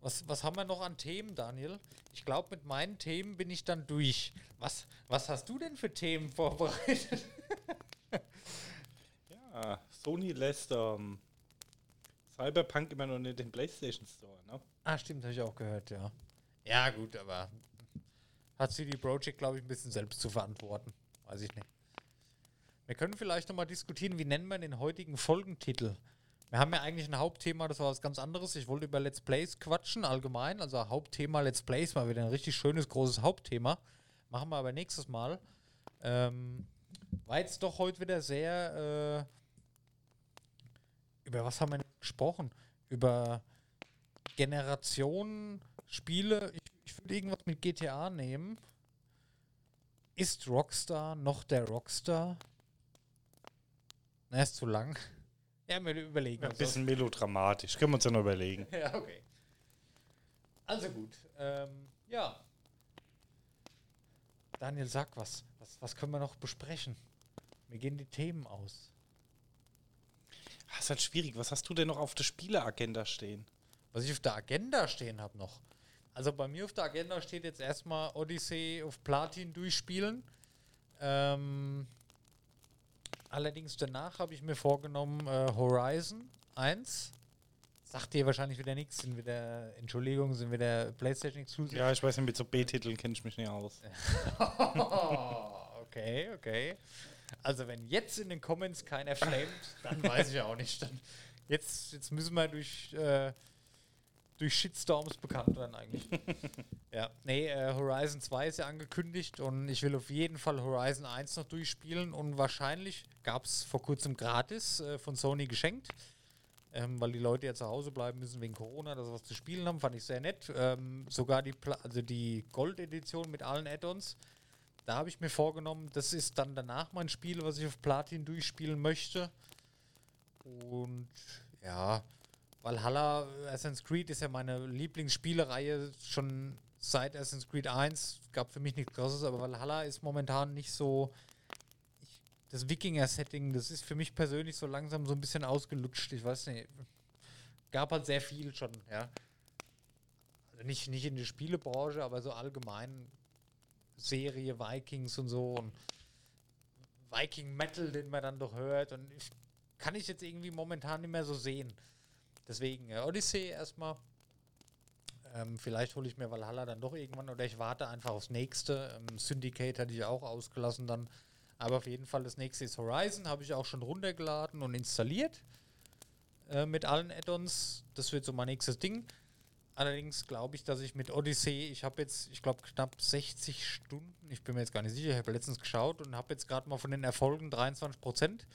Was, was haben wir noch an Themen, Daniel? Ich glaube, mit meinen Themen bin ich dann durch. Was, was hast du denn für Themen vorbereitet? Ja, Sony lässt ähm, Cyberpunk immer noch nicht den PlayStation Store, ne? Ah, stimmt, habe ich auch gehört, ja. Ja, gut, aber hat CD Projekt, glaube ich, ein bisschen selbst zu verantworten. Weiß ich nicht. Wir können vielleicht nochmal diskutieren, wie nennen wir den heutigen Folgentitel? Wir haben ja eigentlich ein Hauptthema, das war was ganz anderes. Ich wollte über Let's Plays quatschen, allgemein. Also Hauptthema Let's Plays, mal wieder ein richtig schönes, großes Hauptthema. Machen wir aber nächstes Mal. Ähm, war jetzt doch heute wieder sehr. Äh, über was haben wir denn gesprochen? Über Generationen, Spiele. Ich, ich würde irgendwas mit GTA nehmen. Ist Rockstar noch der Rockstar? Na, ist zu lang. Ja, wir überlegen Ein bisschen melodramatisch, können wir uns ja noch überlegen. Ja, okay. Also gut. Ähm, ja. Daniel, sag was. Was. Was können wir noch besprechen? Mir gehen die Themen aus. Das ist halt schwierig. Was hast du denn noch auf der Spieleagenda stehen? Was ich auf der Agenda stehen habe noch. Also bei mir auf der Agenda steht jetzt erstmal Odyssey auf Platin durchspielen. Ähm, allerdings danach habe ich mir vorgenommen äh, Horizon 1. Sagt dir wahrscheinlich wieder nichts, sind wieder, Entschuldigung, sind wieder PlayStation Exclusive. Ja, ich weiß nicht, mit so B-Titeln kenne ich mich nicht aus. okay, okay. Also wenn jetzt in den Comments keiner flamet, dann weiß ich auch nicht. Dann jetzt, jetzt müssen wir durch, äh, durch Shitstorms bekannt werden eigentlich. ja, nee, äh, Horizon 2 ist ja angekündigt und ich will auf jeden Fall Horizon 1 noch durchspielen und wahrscheinlich gab es vor kurzem gratis äh, von Sony geschenkt. Ähm, weil die Leute ja zu Hause bleiben müssen wegen Corona, dass sie was zu spielen haben, fand ich sehr nett. Ähm, sogar die, Pla also die Gold-Edition mit allen Add-ons. Da habe ich mir vorgenommen, das ist dann danach mein Spiel, was ich auf Platin durchspielen möchte. Und ja, Valhalla, Assassin's Creed ist ja meine Lieblingsspielereihe schon seit Assassin's Creed 1. Gab für mich nichts Krasses, aber Valhalla ist momentan nicht so. Ich das Wikinger-Setting, das ist für mich persönlich so langsam so ein bisschen ausgelutscht. Ich weiß nicht. Gab halt sehr viel schon, ja. Also nicht, nicht in der Spielebranche, aber so allgemein Serie Vikings und so und Viking Metal, den man dann doch hört. Und ich, kann ich jetzt irgendwie momentan nicht mehr so sehen. Deswegen äh, Odyssey erstmal. Ähm, vielleicht hole ich mir Valhalla dann doch irgendwann oder ich warte einfach aufs nächste. Ähm, Syndicate hatte ich auch ausgelassen dann. Aber auf jeden Fall das nächste ist Horizon, habe ich auch schon runtergeladen und installiert. Äh, mit allen Add-ons. Das wird so mein nächstes Ding. Allerdings glaube ich, dass ich mit Odyssey, ich habe jetzt, ich glaube, knapp 60 Stunden, ich bin mir jetzt gar nicht sicher, ich habe letztens geschaut und habe jetzt gerade mal von den Erfolgen 23 Prozent.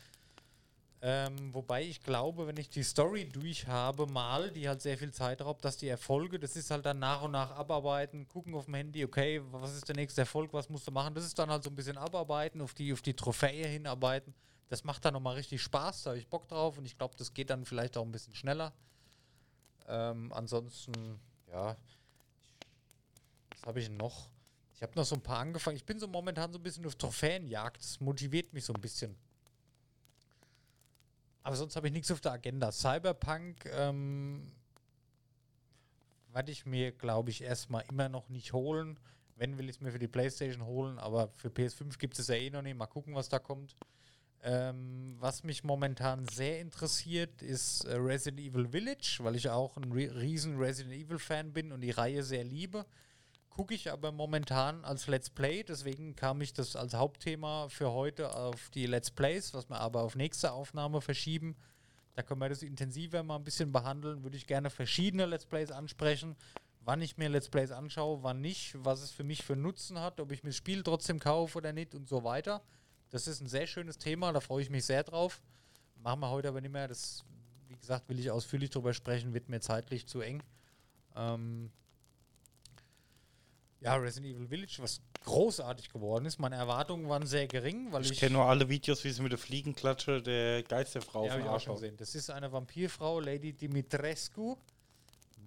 Ähm, wobei ich glaube, wenn ich die Story durch habe, mal, die halt sehr viel Zeit raubt, dass die Erfolge, das ist halt dann nach und nach abarbeiten, gucken auf dem Handy, okay, was ist der nächste Erfolg, was musst du machen? Das ist dann halt so ein bisschen abarbeiten, auf die, auf die Trophäe hinarbeiten. Das macht dann nochmal richtig Spaß, da habe ich Bock drauf und ich glaube, das geht dann vielleicht auch ein bisschen schneller. Ähm, ansonsten, ja, was habe ich noch? Ich habe noch so ein paar angefangen. Ich bin so momentan so ein bisschen auf Trophäenjagd. Das motiviert mich so ein bisschen. Aber sonst habe ich nichts auf der Agenda. Cyberpunk ähm, werde ich mir, glaube ich, erstmal immer noch nicht holen. Wenn, will ich es mir für die Playstation holen. Aber für PS5 gibt es ja eh noch nicht. Mal gucken, was da kommt. Ähm, was mich momentan sehr interessiert, ist äh, Resident Evil Village, weil ich auch ein riesen Resident Evil Fan bin und die Reihe sehr liebe. Gucke ich aber momentan als Let's Play, deswegen kam ich das als Hauptthema für heute auf die Let's Plays, was wir aber auf nächste Aufnahme verschieben. Da können wir das intensiver mal ein bisschen behandeln. Würde ich gerne verschiedene Let's Plays ansprechen, wann ich mir Let's Plays anschaue, wann nicht, was es für mich für Nutzen hat, ob ich mir das Spiel trotzdem kaufe oder nicht und so weiter. Das ist ein sehr schönes Thema, da freue ich mich sehr drauf. Machen wir heute aber nicht mehr. Das, wie gesagt, will ich ausführlich darüber sprechen, wird mir zeitlich zu eng. Ähm ja, Resident Evil Village, was großartig geworden ist. Meine Erwartungen waren sehr gering, weil ich. Ich kenne nur alle Videos, wie sie mit der Fliegenklatsche der Geisterfrau ja, auf schon gesehen. Das ist eine Vampirfrau, Lady Dimitrescu.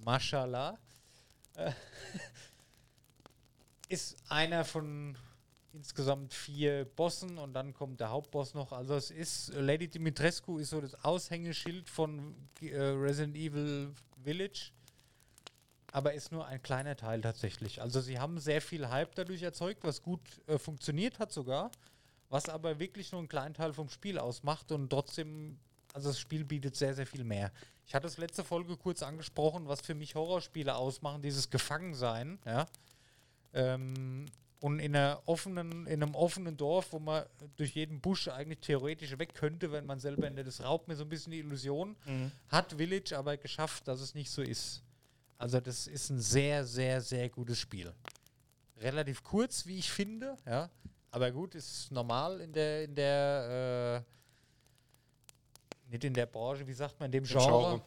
Mashallah. Äh, ist einer von insgesamt vier Bossen und dann kommt der Hauptboss noch. Also es ist, Lady Dimitrescu ist so das Aushängeschild von äh, Resident Evil Village, aber ist nur ein kleiner Teil tatsächlich. Also sie haben sehr viel Hype dadurch erzeugt, was gut äh, funktioniert hat sogar, was aber wirklich nur einen kleinen Teil vom Spiel ausmacht und trotzdem, also das Spiel bietet sehr, sehr viel mehr. Ich hatte es letzte Folge kurz angesprochen, was für mich Horrorspiele ausmachen, dieses Gefangensein, ja. Ähm, und in, einer offenen, in einem offenen Dorf, wo man durch jeden Busch eigentlich theoretisch weg könnte, wenn man selber der, das raubt mir so ein bisschen die Illusion, mhm. hat Village aber geschafft, dass es nicht so ist. Also das ist ein sehr, sehr, sehr gutes Spiel. Relativ kurz, wie ich finde, ja. Aber gut, ist normal in der, in der, äh, nicht in der Branche, wie sagt man, in dem Genre. Genre.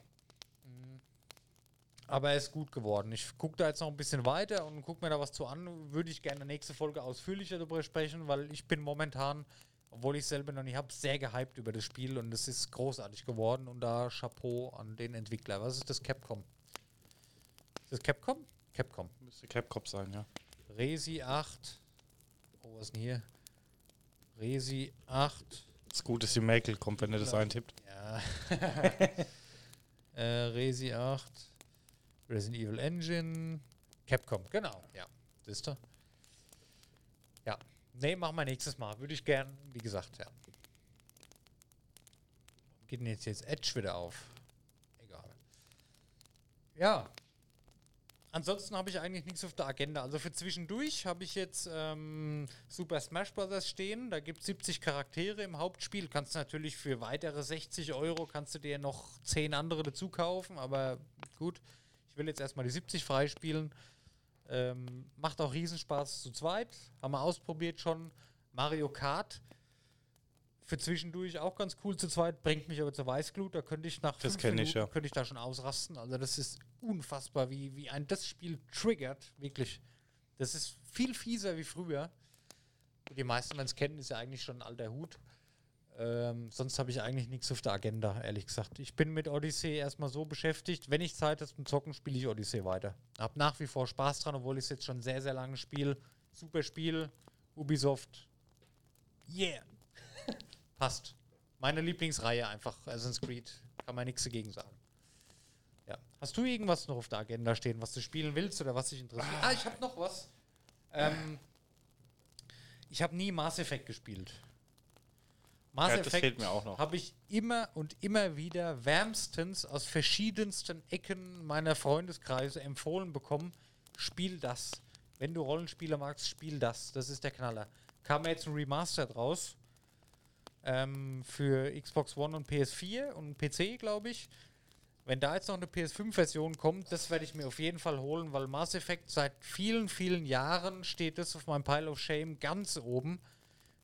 Aber er ist gut geworden. Ich gucke da jetzt noch ein bisschen weiter und gucke mir da was zu an. Würde ich gerne nächste Folge ausführlicher darüber sprechen, weil ich bin momentan, obwohl ich selber noch nicht habe, sehr gehypt über das Spiel und es ist großartig geworden. Und da Chapeau an den Entwickler. Was ist das Capcom? Ist das Capcom? Capcom. Müsste Capcom sein, ja. Resi 8. Oh, was ist denn hier? Resi 8. Das Gute ist, die Makel kommt, wenn er das eintippt. Ja. äh, Resi 8. Resident Evil Engine, Capcom, genau, ja. Siehst du? Ja. Nee, machen wir nächstes Mal. Würde ich gern, wie gesagt, ja. Geht denn jetzt, jetzt Edge wieder auf? Egal. Ja. Ansonsten habe ich eigentlich nichts auf der Agenda. Also für zwischendurch habe ich jetzt ähm, Super Smash Bros. stehen. Da gibt es 70 Charaktere im Hauptspiel. Kannst natürlich für weitere 60 Euro kannst du dir noch 10 andere dazu kaufen, aber gut ich will jetzt erstmal die 70 freispielen. Ähm, macht auch Riesenspaß zu zweit. Haben wir ausprobiert schon. Mario Kart für zwischendurch auch ganz cool zu zweit, bringt mich aber zur Weißglut. Da könnte ich nach das fünf Minuten, ich, ja. könnte ich da schon ausrasten. Also das ist unfassbar, wie, wie ein das Spiel triggert, wirklich. Das ist viel fieser wie früher. Die meisten, wenn es kennen, ist ja eigentlich schon ein alter Hut. Ähm, sonst habe ich eigentlich nichts auf der Agenda, ehrlich gesagt. Ich bin mit Odyssey erstmal so beschäftigt. Wenn ich Zeit habe zum Zocken, spiele ich Odyssey weiter. Hab nach wie vor Spaß dran, obwohl ich es jetzt schon sehr, sehr lange spiele. Super Spiel, Ubisoft. Yeah! Passt. Meine Lieblingsreihe einfach, Assassin's Creed. Kann man nichts dagegen sagen. Ja. Hast du irgendwas noch auf der Agenda stehen, was du spielen willst oder was dich interessiert? Ah, ich habe noch was. Ähm, ich habe nie Mass Effect gespielt. Mass Ja, Effect habe ich immer und immer wieder wärmstens aus verschiedensten Ecken meiner Freundeskreise empfohlen bekommen. Spiel das. Wenn du Rollenspiele magst, spiel das. Das ist der Knaller. Kam jetzt ein Remaster draus. Ähm, für Xbox One und PS4 und PC, glaube ich. Wenn da jetzt noch eine PS5-Version kommt, das werde ich mir auf jeden Fall holen, weil Mass Effect seit vielen, vielen Jahren steht es auf meinem Pile of Shame ganz oben.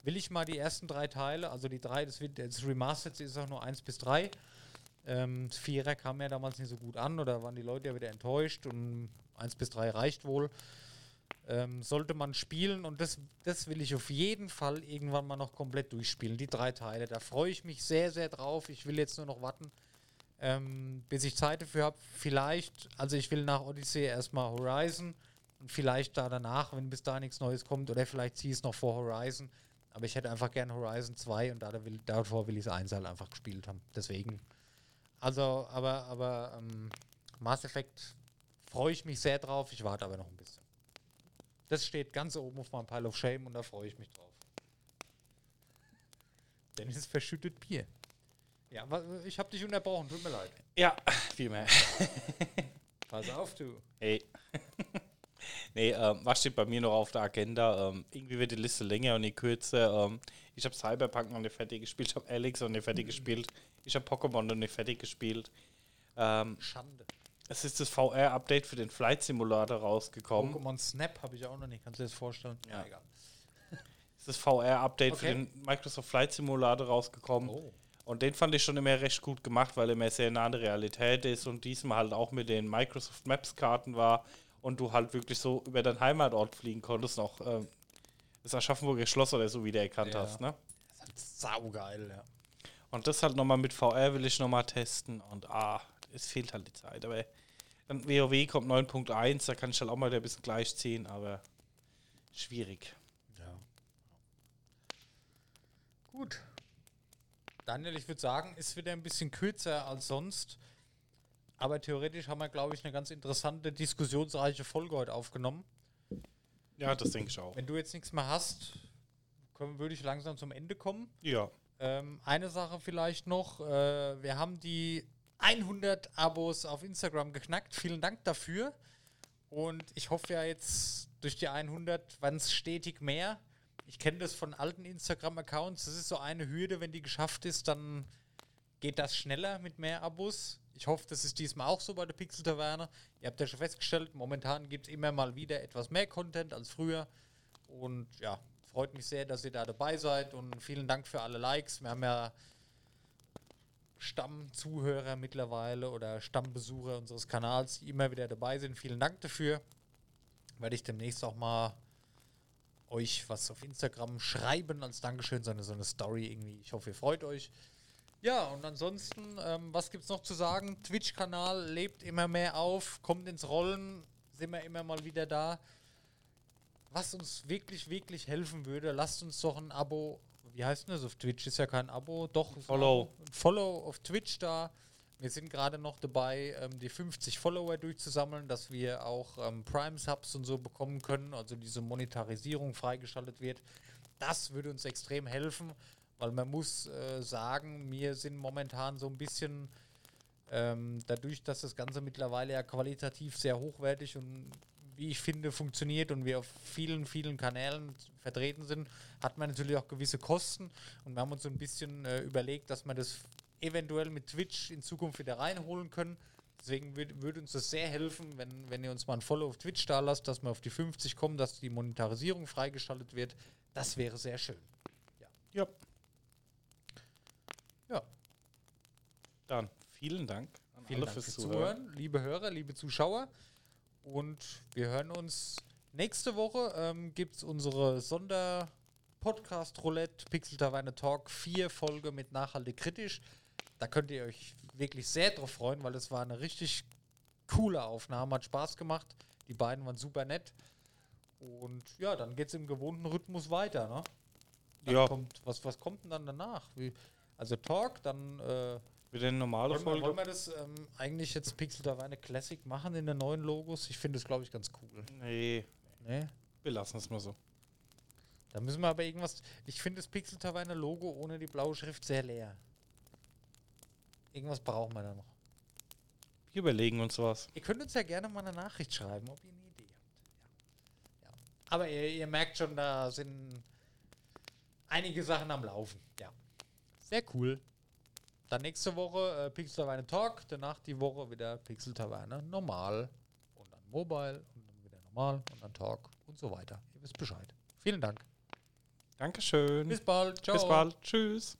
Will ich mal die ersten drei Teile, also die drei, das, wird, das Remastered ist auch nur eins bis drei. Ähm, Vierer kam ja damals nicht so gut an oder waren die Leute ja wieder enttäuscht und eins bis drei reicht wohl. Ähm, sollte man spielen und das, das will ich auf jeden Fall irgendwann mal noch komplett durchspielen, die drei Teile. Da freue ich mich sehr, sehr drauf. Ich will jetzt nur noch warten, ähm, bis ich Zeit dafür habe. Vielleicht, also ich will nach Odyssey erstmal Horizon und vielleicht da danach, wenn bis da nichts Neues kommt, oder vielleicht ziehe ich es noch vor Horizon. Aber ich hätte einfach gern Horizon 2 und da will, davor will ich es 1 halt einfach gespielt haben. Deswegen. Also, aber, aber ähm, Mass Effect freue ich mich sehr drauf. Ich warte aber noch ein bisschen. Das steht ganz oben auf meinem Pile of Shame und da freue ich mich drauf. Dennis verschüttet Bier. Ja, ich habe dich unterbrochen, tut mir leid. Ja, viel mehr. Pass auf, du. Hey. Nee, ähm, was steht bei mir noch auf der Agenda? Ähm, irgendwie wird die Liste länger und nicht kürzer. Ähm, ich habe Cyberpunk noch nicht fertig gespielt, ich habe Alex noch nicht fertig gespielt, ich habe Pokémon noch nicht fertig gespielt. Ähm, Schande. es ist das VR-Update für den Flight Simulator rausgekommen. Pokémon Snap habe ich auch noch nicht. Kannst du dir das vorstellen? Ja. egal. Es ist das VR-Update für Okay. den Microsoft Flight Simulator rausgekommen. Oh. Und den fand ich schon immer recht gut gemacht, weil er mehr sehr nah an der Realität ist und diesmal halt auch mit den Microsoft Maps Karten war und du halt wirklich so über deinen Heimatort fliegen konntest, noch ähm, das Aschaffenburger Schloss oder so wieder erkannt Ja. hast. Ne? Das ist halt saugeil, ja. Und das halt nochmal mit VR will ich nochmal testen und ah, es fehlt halt die Zeit. Aber dann WoW kommt 9.1, da kann ich halt auch mal wieder ein bisschen gleichziehen, aber schwierig. ja. Gut. Daniel, ich würde sagen, ist wieder ein bisschen kürzer als sonst. Aber theoretisch haben wir, glaube ich, eine ganz interessante, diskussionsreiche Folge heute aufgenommen. Ja, das denke ich auch. Wenn du jetzt nichts mehr hast, können, würde ich langsam zum Ende kommen. Ja. Ähm, eine Sache vielleicht noch. Äh, wir haben die 100 Abos auf Instagram geknackt. Vielen Dank dafür. Und ich hoffe ja jetzt durch die 100 werden es stetig mehr. Ich kenne das von alten Instagram-Accounts. Das ist so eine Hürde. Wenn die geschafft ist, dann geht das schneller mit mehr Abos. Ich hoffe, das ist diesmal auch so bei der Pixel Taverne. Ihr habt ja schon festgestellt, momentan gibt es immer mal wieder etwas mehr Content als früher. Und ja, freut mich sehr, dass ihr da dabei seid und vielen Dank für alle Likes. Wir haben ja Stammzuhörer mittlerweile oder Stammbesucher unseres Kanals, die immer wieder dabei sind. Vielen Dank dafür. Werde ich demnächst auch mal euch was auf Instagram schreiben als Dankeschön, so eine, so eine Story irgendwie. Ich hoffe, ihr freut euch. Ja, und ansonsten, ähm, was gibt es noch zu sagen? Twitch-Kanal lebt immer mehr auf, kommt ins Rollen, sind wir immer mal wieder da. Was uns wirklich, wirklich helfen würde, lasst uns doch ein Abo, wie heißt denn das auf Twitch? Ist ja kein Abo, doch. Follow. Ein Follow auf Twitch da. Wir sind gerade noch dabei, ähm, die 50 Follower durchzusammeln, dass wir auch ähm, Prime-Subs und so bekommen können, also diese Monetarisierung freigeschaltet wird. Das würde uns extrem helfen, weil man muss äh, sagen, wir sind momentan so ein bisschen ähm, dadurch, dass das Ganze mittlerweile ja qualitativ sehr hochwertig und wie ich finde funktioniert und wir auf vielen, vielen Kanälen vertreten sind, hat man natürlich auch gewisse Kosten und wir haben uns so ein bisschen äh, überlegt, dass wir das eventuell mit Twitch in Zukunft wieder reinholen können. Deswegen würde würd uns das sehr helfen, wenn, wenn ihr uns mal ein Follow auf Twitch da lasst, dass wir auf die 50 kommen, dass die Monetarisierung freigeschaltet wird. Das wäre sehr schön. Ja. Ja, Dann vielen Dank an Vielen Dank fürs Zuhören, liebe Hörer, liebe Zuschauer. Und wir hören uns nächste Woche. Ähm, Gibt es unsere Sonder-Podcast-Roulette Pixel Taverne Talk 4 Folge mit Nachhaltig kritisch. Da könnt ihr euch wirklich sehr drauf freuen, weil es war eine richtig coole Aufnahme, hat Spaß gemacht. Die beiden waren super nett. Und ja, dann geht es im gewohnten Rhythmus weiter. Ne? Dann Ja. Kommt, was, was kommt denn dann danach? Wie, also Talk, dann äh, Wieder eine normale wollen, wir, Folge. wollen wir das ähm, eigentlich jetzt Pixel Taverne Classic machen in den neuen Logos? Ich finde das, glaube ich, ganz cool. Nee, Ne? wir lassen es mal so. Da müssen wir aber irgendwas. Ich finde das Pixel Taverne Logo ohne die blaue Schrift sehr leer. Irgendwas brauchen wir da noch. Wir überlegen uns was. Ihr könnt uns ja gerne mal eine Nachricht schreiben, ob ihr eine Idee habt. Ja. Ja. Aber ihr, ihr merkt schon, da sind einige Sachen am Laufen. Ja. Sehr cool. Dann nächste Woche äh, Pixel Taverne Talk, danach die Woche wieder Pixel Taverne normal und dann Mobile und dann wieder normal und dann Talk und so weiter. Ihr wisst Bescheid. Vielen Dank. Dankeschön. Bis bald. Ciao. Bis bald. Tschüss.